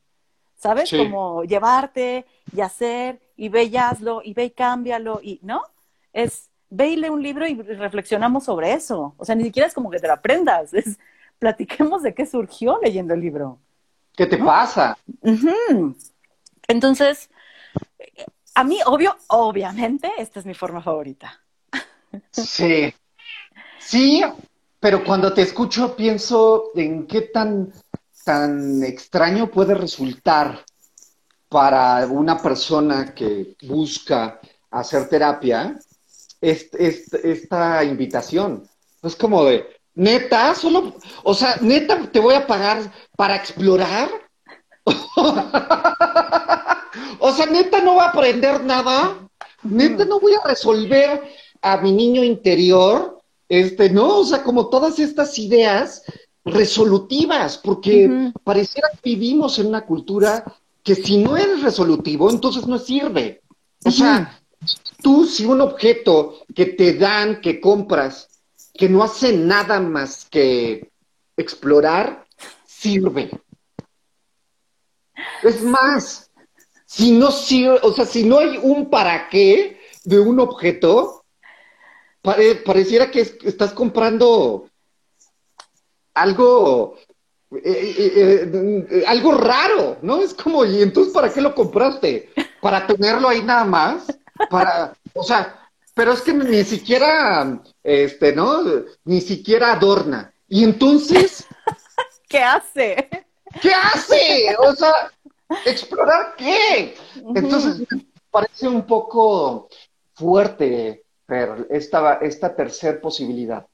¿sabes? Sí. Como llevarte y hacer y ve y hazlo y ve y cámbialo y, ¿no? Es ve y lee un libro y reflexionamos sobre eso. O sea, ni siquiera es como que te lo aprendas, (laughs) es platiquemos de qué surgió leyendo el libro. ¿Qué te pasa? Entonces, a mí, obvio, obviamente, esta es mi forma favorita. Sí. Sí, pero cuando te escucho pienso en qué tan, tan extraño puede resultar para una persona que busca hacer terapia est- est- esta invitación. Es como de, neta, solo, o sea, neta, te voy a pagar para explorar. (laughs) O sea, neta, no voy a aprender nada. Neta, no voy a resolver a mi niño interior. Este, no, o sea, como todas estas ideas resolutivas, porque pareciera que vivimos en una cultura que si no eres resolutivo, entonces no sirve. O sea, tú si un objeto que te dan, que compras, que no hace nada más que explorar, sirve. Es más, si no sirve, o sea, si no hay un para qué de un objeto, pare- pareciera que es- estás comprando algo, eh, eh, eh, algo raro, ¿no? Es como, ¿y entonces para qué lo compraste? ¿Para tenerlo ahí nada más? Para, o sea, pero es que ni siquiera, este, ¿no? Ni siquiera adorna. Y entonces, (laughs) ¿Qué hace? ¿qué hace? O sea, ¿explorar qué? Entonces, parece un poco fuerte, esta, esta tercer posibilidad.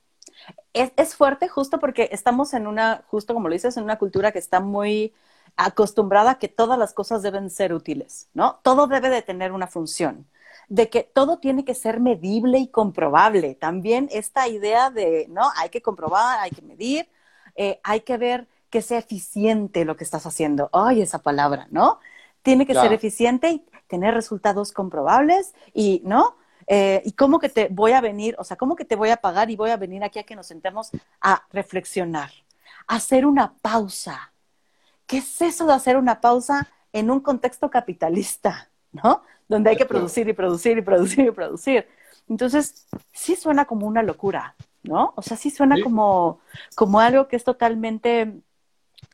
Es, es fuerte justo porque estamos en una, justo como lo dices, en una cultura que está muy acostumbrada a que todas las cosas deben ser útiles, ¿no? Todo debe de tener una función, de que todo tiene que ser medible y comprobable. También esta idea de, ¿no? Hay que comprobar, hay que medir, eh, hay que ver que sea eficiente lo que estás haciendo. Ay, esa palabra, ¿no? Tiene que ser eficiente y tener resultados comprobables y, ¿no? Eh, y cómo que te voy a venir, o sea, cómo que te voy a pagar y voy a venir aquí a que nos sentemos a reflexionar, a hacer una pausa. ¿Qué es eso de hacer una pausa en un contexto capitalista, ¿no? Donde hay que producir y producir y producir y producir. Entonces, sí suena como una locura, ¿no? O sea, sí suena Sí. como, como algo que es totalmente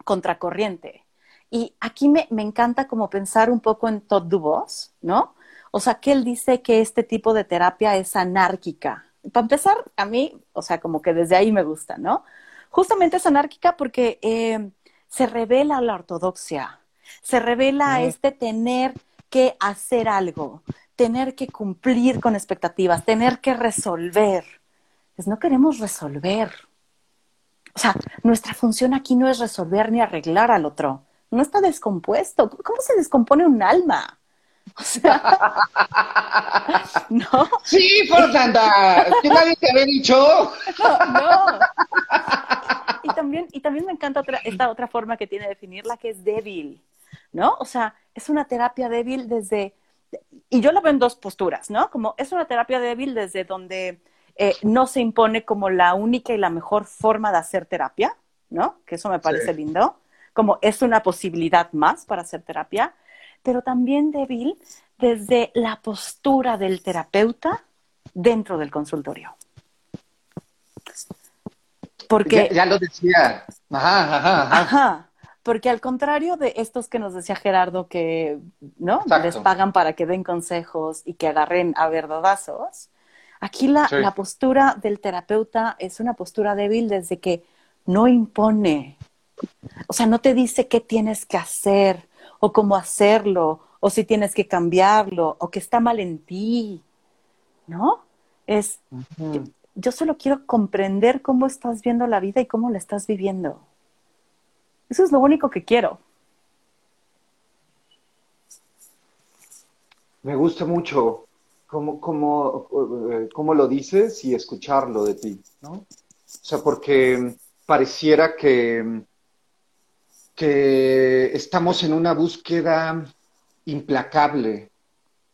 contracorriente. Y aquí me, me encanta como pensar un poco en Todd Dubos, ¿no? O sea, que él dice que este tipo de terapia es anárquica. Para empezar, a mí, o sea, como que desde ahí me gusta, ¿no? Justamente es anárquica porque eh, se revela la ortodoxia, se revela este tener que hacer algo, tener que cumplir con expectativas, tener que resolver. Pues no queremos resolver. O sea, nuestra función aquí no es resolver ni arreglar al otro. No está descompuesto. ¿Cómo se descompone un alma? O sea, (laughs) no, Sí, Fernanda, que nadie te había dicho. no. Y también, y también me encanta otra, esta otra forma que tiene de definirla, que es débil, ¿no? O sea, es una terapia débil desde, y yo lo veo en dos posturas, ¿no? Como es una terapia débil desde donde eh, no se impone como la única y la mejor forma de hacer terapia, ¿no? Que eso me parece Sí. lindo, como es una posibilidad más para hacer terapia, pero también débil desde la postura del terapeuta dentro del consultorio. Porque, Ya, ya lo decía. Ajá, ajá, ajá. ajá, porque al contrario de estos que nos decía Gerardo que, ¿no? Exacto. Les pagan para que den consejos y que agarren a verdadazos, aquí la, Sí. la postura del terapeuta es una postura débil desde que no impone. O sea, no te dice qué tienes que hacer o cómo hacerlo o si tienes que cambiarlo o que está mal en ti, ¿no? Es, yo solo quiero comprender cómo estás viendo la vida y cómo la estás viviendo. Eso es lo único que quiero. Me gusta mucho. Como, como, eh, como lo dices y escucharlo de ti, ¿no? O sea, porque pareciera que, que estamos en una búsqueda implacable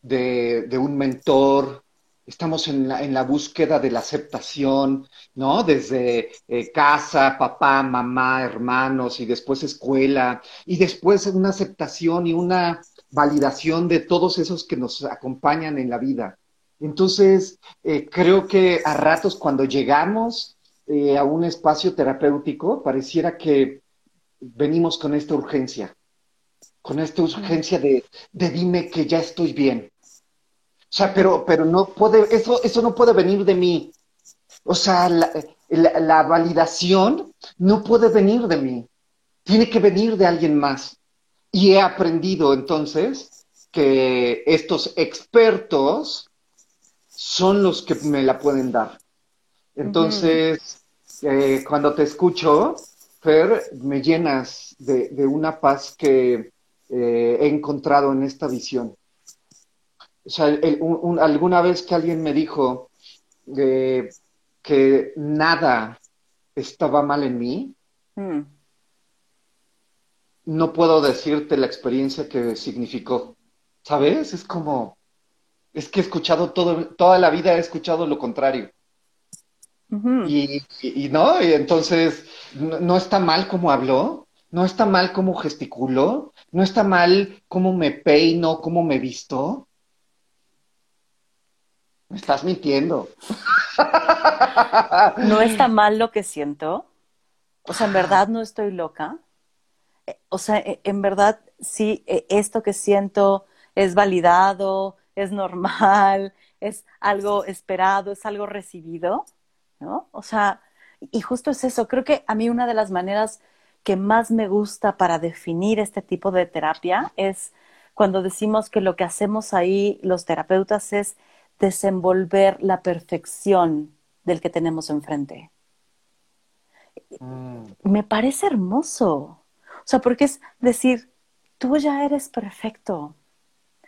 de, de un mentor, estamos en la, en la, búsqueda de la aceptación, ¿no? Desde eh, casa, papá, mamá, hermanos y después escuela y después una aceptación y una validación de todos esos que nos acompañan en la vida. Entonces, eh, creo que a ratos cuando llegamos eh, a un espacio terapéutico, pareciera que venimos con esta urgencia, con esta urgencia de, de dime que ya estoy bien, sea, pero, pero no puede, eso, eso no puede venir de mí. O sea, la, la, validación no puede venir de mí. Tiene que venir de alguien más. Y he aprendido entonces que estos expertos son los que me la pueden dar. Entonces, eh, cuando te escucho, Fer, me llenas de, de una paz que eh, he encontrado en esta visión. O sea, alguna vez que alguien me dijo eh, que nada estaba mal en mí, mm. no puedo decirte la experiencia que significó. ¿Sabes? Es como, es que he escuchado todo, toda la vida he escuchado lo contrario. y, no, y entonces no, está mal como habló, no está mal como gesticuló, no está mal cómo me peino, cómo me visto, me estás mintiendo. (laughs) No está mal lo que siento. O sea, en verdad no estoy loca. Eh, o sea, e, en verdad sí, e, esto que siento es validado, es normal, es algo esperado, es algo recibido, ¿no? O sea, y justo es eso. Creo que a mí una de las maneras que más me gusta para definir este tipo de terapia es cuando decimos que lo que hacemos ahí los terapeutas es desenvolver la perfección del que tenemos enfrente. Mm. Me parece hermoso. O sea, porque es decir, tú ya eres perfecto.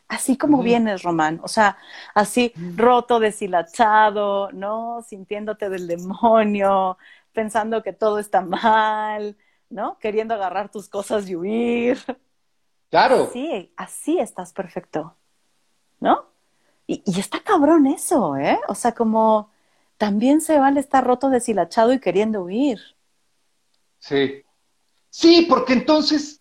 Así como vienes, Román. O sea, así roto, deshilachado, ¿no? Sintiéndote del demonio, pensando que todo está mal, ¿no? Queriendo agarrar tus cosas y huir. Claro. Sí, así estás perfecto, ¿no? Y, está cabrón eso, ¿eh? O sea, como también se vale estar roto, deshilachado y queriendo huir. Sí. Sí, porque entonces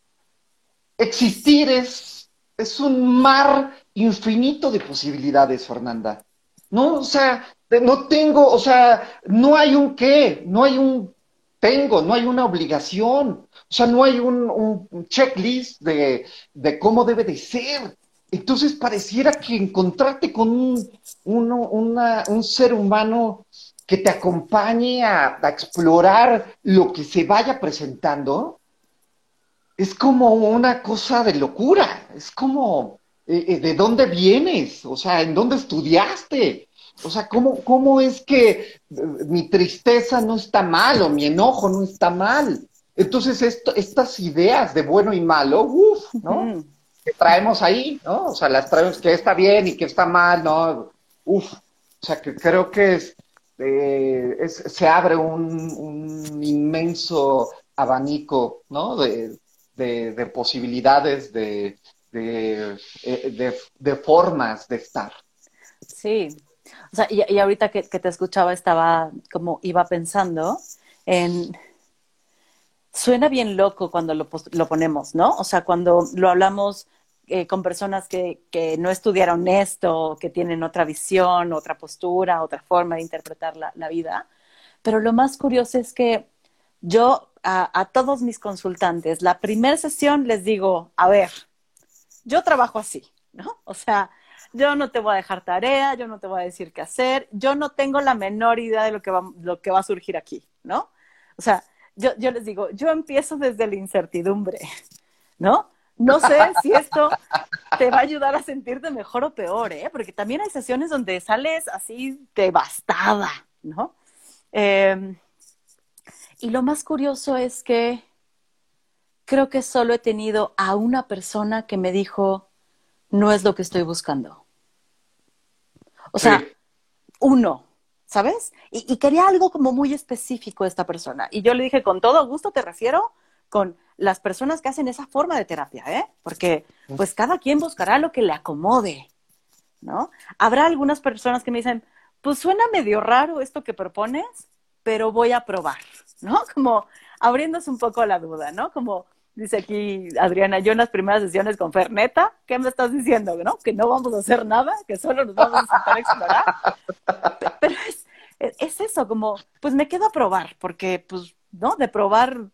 existir es, es un mar infinito de posibilidades, Fernanda. ¿No? O sea, no tengo, o sea, no hay un qué, no hay un tengo, no hay una obligación, o sea, no hay un, checklist de, de cómo debe de ser. Entonces pareciera que encontrarte con un, un ser humano que te acompañe a, explorar lo que se vaya presentando, es como una cosa de locura, es como, eh, eh, ¿de dónde vienes? O sea, ¿en dónde estudiaste? O sea, ¿cómo, cómo es que eh, mi tristeza no está mal o mi enojo no está mal? Entonces, estas ideas de bueno y malo, uff, ¿no? Que traemos ahí, ¿no? O sea, las traemos que está bien y que está mal, ¿no? Uf, o sea, que creo que es, eh, se abre un, inmenso abanico, ¿no? De, posibilidades, de, eh, de, formas de estar. Sí, o sea, y, ahorita que, te escuchaba estaba como iba pensando en... Suena bien loco cuando lo, lo ponemos, ¿no? O sea, cuando lo hablamos eh, con personas que, que, no estudiaron esto, que tienen otra visión, otra postura, otra forma de interpretar la, la vida. Pero lo más curioso es que yo a, a todos mis consultantes, la primera sesión les digo, a ver, yo trabajo así, ¿no? O sea, yo no te voy a dejar tarea, yo no te voy a decir qué hacer, yo no tengo la menor idea de lo que va, lo que va a surgir aquí, ¿no? O sea, yo, yo les digo, yo empiezo desde la incertidumbre, ¿no? No sé si esto te va a ayudar a sentirte mejor o peor, ¿eh? Porque también hay sesiones donde sales así devastada, ¿no? Em, y lo más curioso es que creo que solo he tenido a una persona que me dijo, no es lo que estoy buscando. O sea, uno, ¿sabes? Y, quería algo como muy específico esta persona. Y yo le dije, con todo gusto te refiero con las personas que hacen esa forma de terapia, ¿eh? Porque pues cada quien buscará lo que le acomode, ¿no? Habrá algunas personas que me dicen, pues suena medio raro esto que propones, pero voy a probar, ¿no? (laughs) Como abriéndose un poco la duda, ¿no? Como dice aquí Adriana, yo en las primeras sesiones con Ferneta, ¿qué me estás diciendo? ¿No? Que no vamos a hacer nada, que solo nos vamos a sentar a explorar. Pero es, es eso, como, pues me quedo a probar, porque, pues, ¿no? De probar,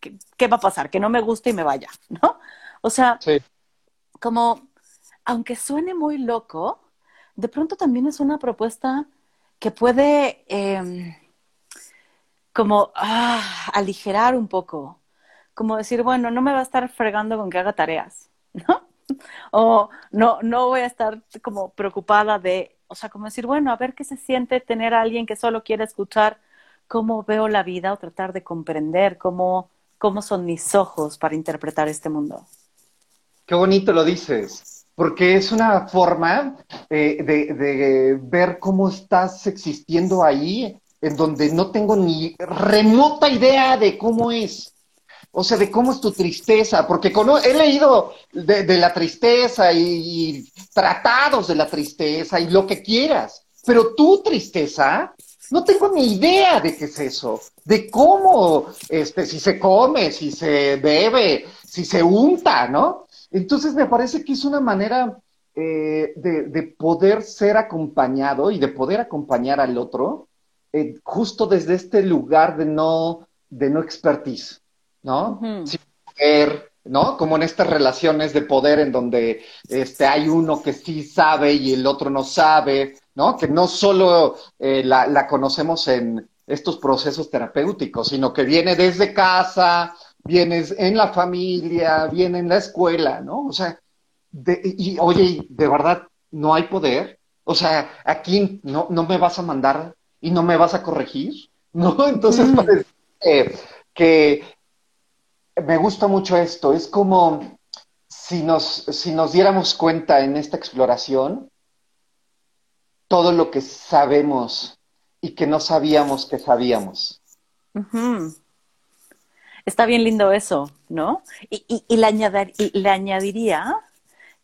¿qué, va a pasar? Que no me guste y me vaya, ¿no? O sea, como, aunque suene muy loco, de pronto también es una propuesta que puede, em, como, ah, aligerar un poco, como decir, bueno, no me va a estar fregando con que haga tareas, ¿no? (laughs) O no, no voy a estar como preocupada de o sea, como decir, bueno, a ver qué se siente tener a alguien que solo quiere escuchar cómo veo la vida o tratar de comprender cómo, cómo son mis ojos para interpretar este mundo. Qué bonito lo dices, porque es una forma eh, de, de ver cómo estás existiendo ahí, en donde no tengo ni remota idea de cómo es. O sea, de cómo es tu tristeza, porque he leído de, la tristeza y, tratados de la tristeza y lo que quieras, pero tu tristeza, no tengo ni idea de qué es eso, de cómo, este, si se come, si se bebe, si se unta, ¿no? Entonces me parece que es una manera eh, de, poder ser acompañado y de poder acompañar al otro eh, justo desde este lugar de no, de no expertise. ¿no? Sin poder, ¿no? Como en estas relaciones de poder en donde este, hay uno que sí sabe y el otro no sabe, ¿no? Que no solo eh, la, la, conocemos en estos procesos terapéuticos, sino que viene desde casa, viene en la familia, viene en la escuela, ¿no? O sea, y oye, de verdad, no hay poder. O sea, aquí no, no me vas a mandar y no me vas a corregir, (laughs) ¿no? Entonces, parece que me gusta mucho esto. Es como si nos, si nos diéramos cuenta en esta exploración todo lo que sabemos y que no sabíamos que sabíamos. Está bien lindo eso, ¿no? Y, y, y, le añadiría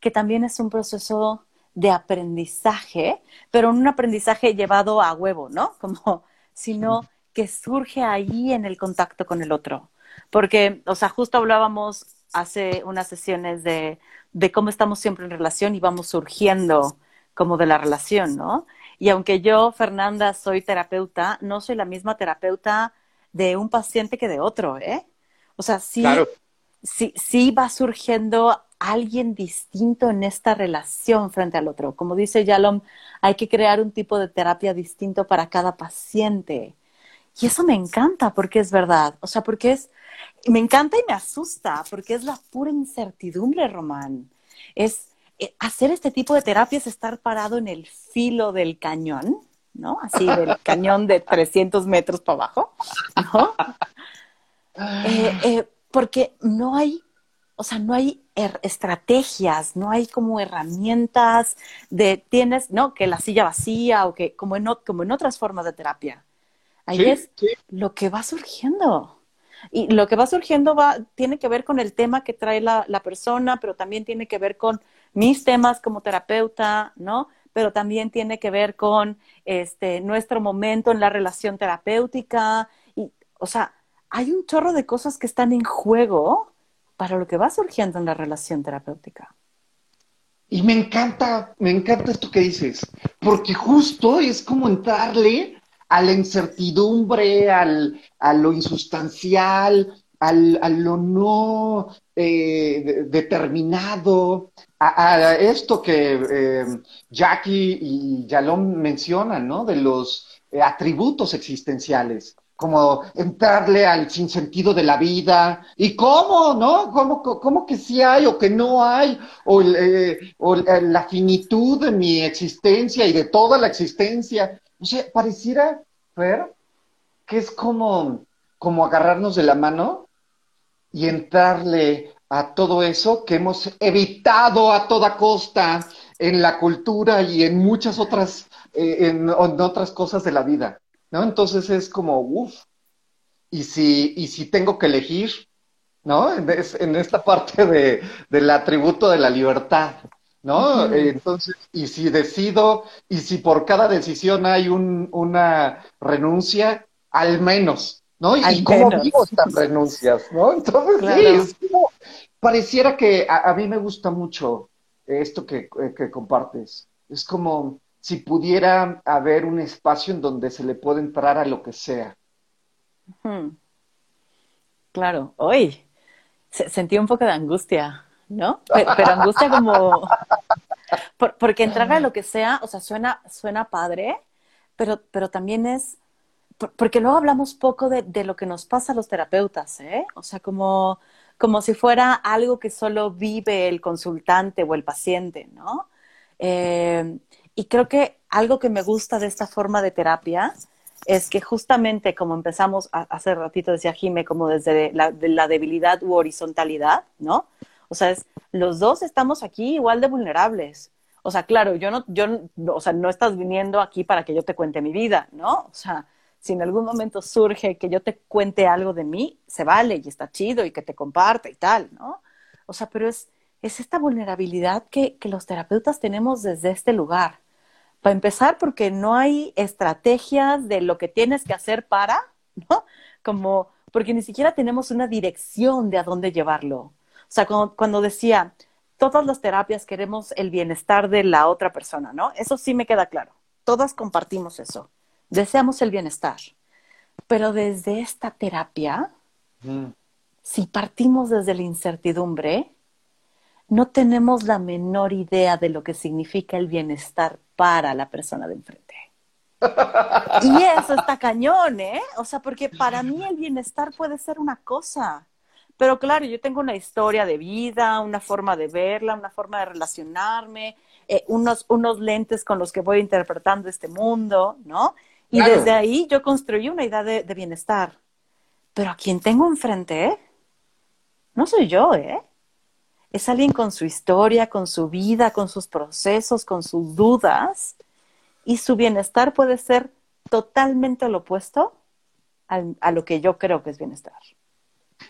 que también es un proceso de aprendizaje, pero un aprendizaje llevado a huevo, ¿no? Como, sino que surge ahí en el contacto con el otro. Porque, o sea, justo hablábamos hace unas sesiones de, de cómo estamos siempre en relación y vamos surgiendo como de la relación, ¿no? Y aunque yo, Fernanda, soy terapeuta, no soy la misma terapeuta de un paciente que de otro, ¿eh? O sea, sí, sí, sí va surgiendo alguien distinto en esta relación frente al otro. Como dice Yalom, hay que crear un tipo de terapia distinto para cada paciente. Y eso me encanta porque es verdad. O sea, porque es, me encanta y me asusta porque es la pura incertidumbre, Román. Es eh, hacer este tipo de terapia es estar parado en el filo del cañón, ¿no? Así del (laughs) cañón de 300 metros para abajo, ¿no? Eh, eh, porque no hay, o sea, no hay estrategias, no hay como herramientas de tienes, ¿no? Que la silla vacía o que como en, como en otras formas de terapia. Ahí es lo que va surgiendo. Y lo que va surgiendo va, tiene que ver con el tema que trae la, la persona, pero también tiene que ver con mis temas como terapeuta, ¿no? Pero también tiene que ver con este, nuestro momento en la relación terapéutica. Y, o sea, hay un chorro de cosas que están en juego para lo que va surgiendo en la relación terapéutica. Y me encanta, me encanta esto que dices, porque justo es como entrarle a la incertidumbre, al, a lo insustancial, al, a lo no eh, determinado, a, esto que eh, Jackie y Yalom mencionan, ¿no? De los eh, atributos existenciales como entrarle al sinsentido de la vida, y cómo, ¿no? ¿Cómo, cómo que sí hay o que no hay? O, o la finitud de mi existencia y de toda la existencia. O sea, pareciera, ver que es como, como agarrarnos de la mano y entrarle a todo eso que hemos evitado a toda costa en la cultura y en muchas otras, eh, en, otras cosas de la vida, ¿no? Entonces es como, uff, y si, y si tengo que elegir, ¿no? En, esta (laughs) parte de, del atributo de la libertad, ¿no? Entonces, y si decido, y si por cada decisión hay un, una renuncia, al menos, ¿no? y cómo vivo estas renuncias, ¿no? Entonces, sí, pareciera que a, mí me gusta mucho esto que, que compartes. Es como si pudiera haber un espacio en donde se le puede entrar a lo que sea. Claro, hoy sentí un poco de angustia, ¿no? Pero, angustia como... (laughs) porque entrar a lo que sea, o sea, suena, suena padre, pero, pero también es... Porque luego hablamos poco de, de, lo que nos pasa a los terapeutas, ¿eh? O sea, como, como si fuera algo que solo vive el consultante o el paciente, ¿no? Eh, y creo que algo que me gusta de esta forma de terapia es que justamente como empezamos hace ratito, decía Jime, como desde la, de la debilidad u horizontalidad, ¿no? O sea, es, los dos estamos aquí igual de vulnerables. O sea, claro, yo no, yo, o sea, no estás viniendo aquí para que yo te cuente mi vida, ¿no? O sea, si en algún momento surge que yo te cuente algo de mí, se vale y está chido y que te comparte y tal, ¿no? O sea, pero es, es esta vulnerabilidad que, que los terapeutas tenemos desde este lugar para empezar, porque no hay estrategias de lo que tienes que hacer para, ¿no? Como, porque ni siquiera tenemos una dirección de a dónde llevarlo. O sea, cuando, decía, todas las terapias queremos el bienestar de la otra persona, ¿no? Eso sí me queda claro. Todas compartimos eso. Deseamos el bienestar. Pero desde esta terapia, mm. si partimos desde la incertidumbre, no tenemos la menor idea de lo que significa el bienestar para la persona de enfrente. Y eso está cañón, ¿eh? O sea, porque para mí el bienestar puede ser una cosa, pero claro, yo tengo una historia de vida, una forma de verla, una forma de relacionarme, eh, unos, unos lentes con los que voy interpretando este mundo, ¿no? Y desde ahí yo construí una idea de, de bienestar. Pero a quien tengo enfrente, no soy yo, ¿eh? es alguien con su historia, con su vida, con sus procesos, con sus dudas, y su bienestar puede ser totalmente lo opuesto a lo que yo creo que es bienestar.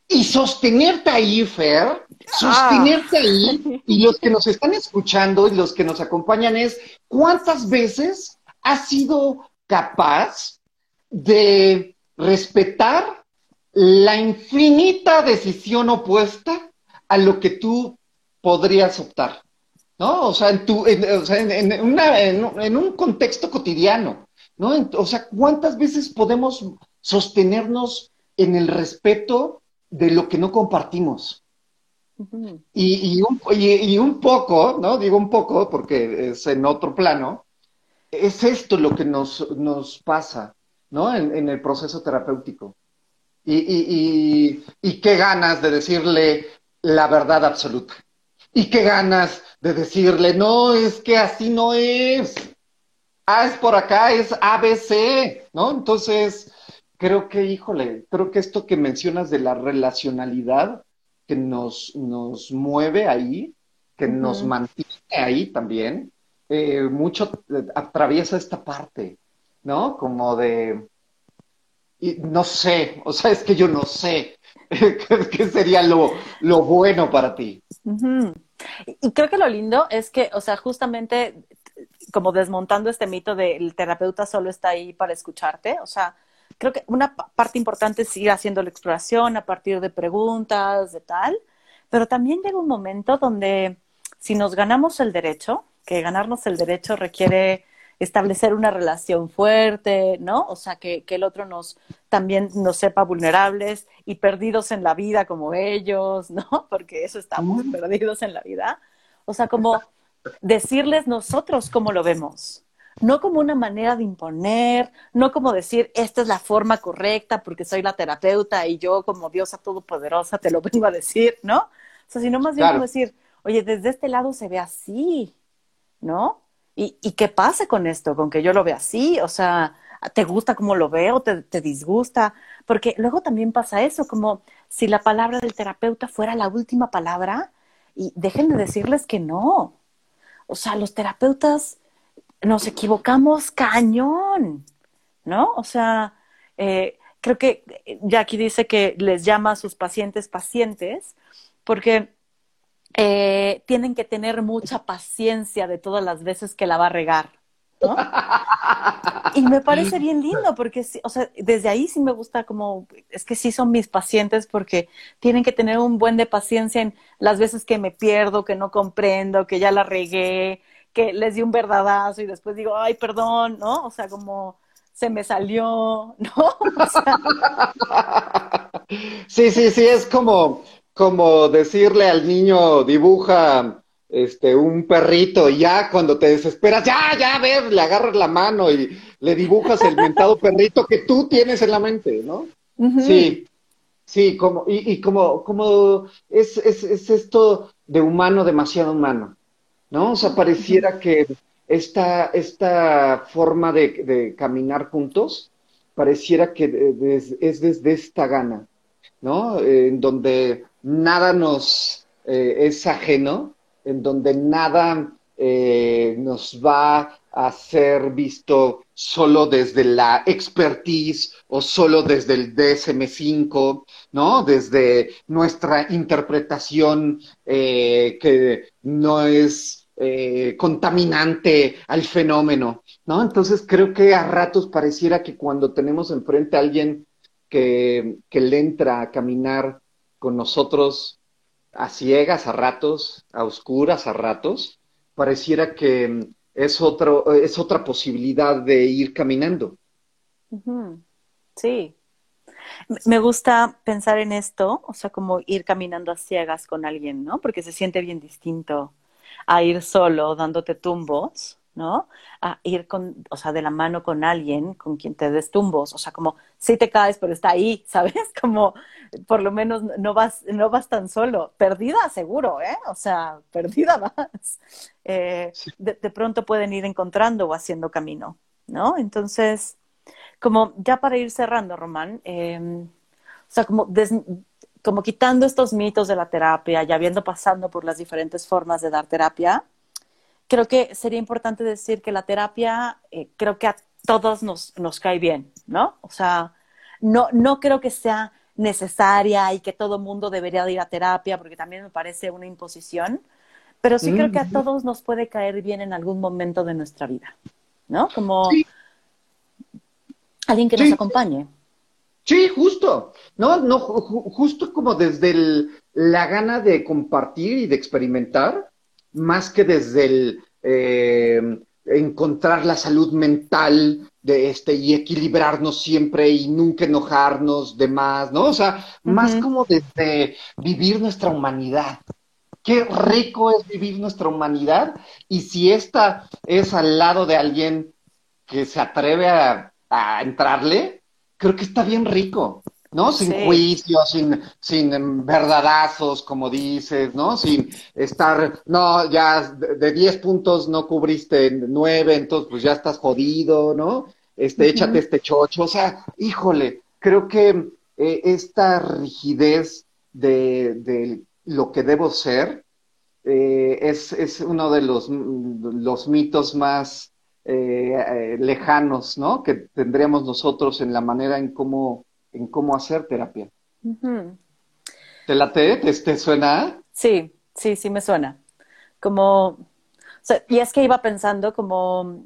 Y sostenerte ahí, Fer, sostenerte ahí, y los que nos están escuchando y los que nos acompañan es, ¿cuántas veces has sido capaz de respetar la infinita decisión opuesta a lo que tú podrías optar, ¿no? O sea, en, tu, en, un contexto cotidiano, ¿no? o sea, ¿cuántas veces podemos sostenernos en el respeto de lo que no compartimos? y, un, y, un, poco, ¿no? Digo un poco porque es en otro plano, es esto lo que nos, nos pasa, ¿no? En, el proceso terapéutico. Y, y, qué ganas de decirle, la verdad absoluta. Y qué ganas de decirle, no, es que así no es. A es por acá, es ABC, ¿no? Entonces, creo que, híjole, creo que esto que mencionas de la relacionalidad que nos, nos mueve ahí, que nos mantiene ahí también, eh, mucho eh, atraviesa esta parte, ¿no? Como de, y no sé, o sea, es que yo no sé, (laughs) ¿Qué sería lo, lo, bueno para ti? Y creo que lo lindo es que, o sea, justamente como desmontando este mito de el terapeuta solo está ahí para escucharte, o sea, creo que una parte importante es ir haciendo la exploración a partir de preguntas, de tal, pero también llega un momento donde si nos ganamos el derecho, que ganarnos el derecho requiere establecer una relación fuerte, ¿no? O sea, que, que, el otro nos también nos sepa vulnerables y perdidos en la vida como ellos, (laughs) ¿no? Porque eso estamos perdidos en la vida. O sea, como decirles nosotros cómo lo vemos, no como una manera de imponer, no como decir, esta es la forma correcta porque soy la terapeuta y yo como diosa todopoderosa te lo (laughs) vengo a decir, ¿no? O sea, sino más bien como decir, oye, desde este lado se ve así, ¿no? ¿Y, ¿Y, qué pasa con esto? Con que yo lo vea así, o sea, ¿te gusta como lo veo? ¿Te, ¿Te disgusta? Porque luego también pasa eso, como si la palabra del terapeuta fuera la última palabra y dejen de decirles que no. o sea, los terapeutas nos equivocamos cañón, ¿no? O sea, eh, creo que Jackie dice que les llama a sus pacientes pacientes porque eh, tienen que tener mucha paciencia de todas las veces que la va a regar. ¿no? Y me parece bien lindo porque, o sea, desde ahí sí me gusta como, es que sí son mis pacientes porque tienen que tener un buen de paciencia en las veces que me pierdo, que no comprendo, que ya la regué, que les di un verdadazo y después digo, ay, perdón, ¿no? O sea, como se me salió, (laughs) ¿no? Sí, sí, sí, es como, como decirle al niño, dibuja este, un perrito y ya cuando te desesperas, ya, ya, a ver, le agarras la mano y le dibujas el mentado (laughs) perrito que tú tienes en la mente, ¿no? Sí, sí, como, y, y como, como es, es, es, esto de humano demasiado humano, ¿no? O sea, pareciera que esta, esta forma de, de caminar juntos, pareciera que es desde esta gana, ¿no? en donde nada nos eh, es ajeno, en donde nada eh, nos va a ser visto solo desde la expertise o solo desde el DSM5, ¿no? Desde nuestra interpretación eh, que no es eh, contaminante al fenómeno, ¿no? Entonces creo que a ratos pareciera que cuando tenemos enfrente a alguien que, que le entra a caminar con nosotros a ciegas a ratos, a oscuras a ratos, pareciera que es, otro, es otra posibilidad de ir caminando. Sí. Me gusta pensar en esto, o sea, como ir caminando a ciegas con alguien, ¿no? Porque se siente bien distinto a ir solo dándote tumbos, ¿no? A ir con, o sea, de la mano con alguien con quien te des tumbos, o sea, como si te caes, pero está ahí, (laughs) ¿sabes? Como por lo menos no vas, no vas tan solo, perdida seguro, ¿eh? O sea, perdida (laughs) vas. Eh, de, pronto pueden ir encontrando o haciendo camino, ¿no? Entonces, como ya para ir cerrando, Román, em, o sea, como como quitando estos mitos de la terapia y habiendo pasando por las diferentes formas de dar terapia, creo que sería importante decir que la terapia, eh, creo que a todos nos, nos cae bien, ¿no? O sea, no, no creo que sea necesaria y que todo mundo debería ir a terapia, porque también me parece una imposición, pero sí creo que a todos nos puede caer bien en algún momento de nuestra vida, ¿no? Como alguien que nos acompañe. Sí, justo, no, no, justo como desde la gana de compartir y de experimentar, más que desde el eh, encontrar la salud mental de este y equilibrarnos siempre y nunca enojarnos de más, ¿no? O sea, más como desde vivir nuestra humanidad. Qué rico es vivir nuestra humanidad y si esta es al lado de alguien que se atreve a entrarle, creo que está bien rico, ¿no? Sin juicio, sin, sin verdadazos, como dices, ¿no? Sin estar, no, ya de 10 puntos no cubriste 9, entonces pues ya estás jodido, ¿no? Este, échate este chocho, o sea, híjole, creo que eh, esta rigidez de, de, lo que debo ser eh, es, es, uno de los, los mitos más eh, eh, lejanos, ¿no? Que tendríamos nosotros en la manera en cómo, en cómo hacer terapia. ¿Te late? ¿Te, ¿Te suena? Sí, sí, sí me suena. Como, y es que iba pensando como,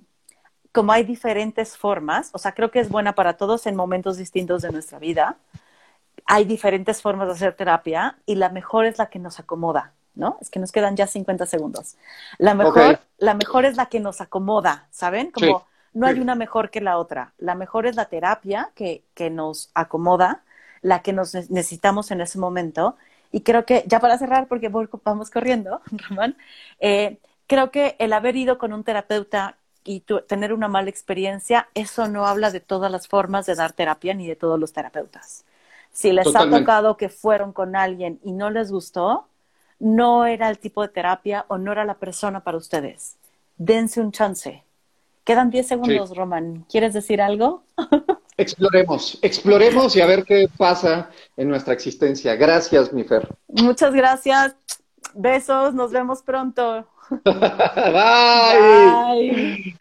como hay diferentes formas, o sea, creo que es buena para todos en momentos distintos de nuestra vida. Hay diferentes formas de hacer terapia y la mejor es la que nos acomoda. ¿No? Es que nos quedan ya 50 segundos. La mejor, la mejor es la que nos acomoda, ¿saben? Como no hay una mejor que la otra. La mejor es la terapia que, que nos acomoda, la que nos necesitamos en ese momento. Y creo que, ya para cerrar, porque vamos corriendo, (laughs) Román, eh, creo que el haber ido con un terapeuta y tener una mala experiencia, eso no habla de todas las formas de dar terapia ni de todos los terapeutas. Si les ha tocado que fueron con alguien y no les gustó, no era el tipo de terapia o no era la persona para ustedes. Dense un chance. Quedan 10 segundos, Roman. ¿Quieres decir algo? (laughs) Exploremos, exploremos y a ver qué pasa en nuestra existencia. Gracias, mi Fer. Muchas gracias. Besos, nos vemos pronto. (laughs) Bye. Bye.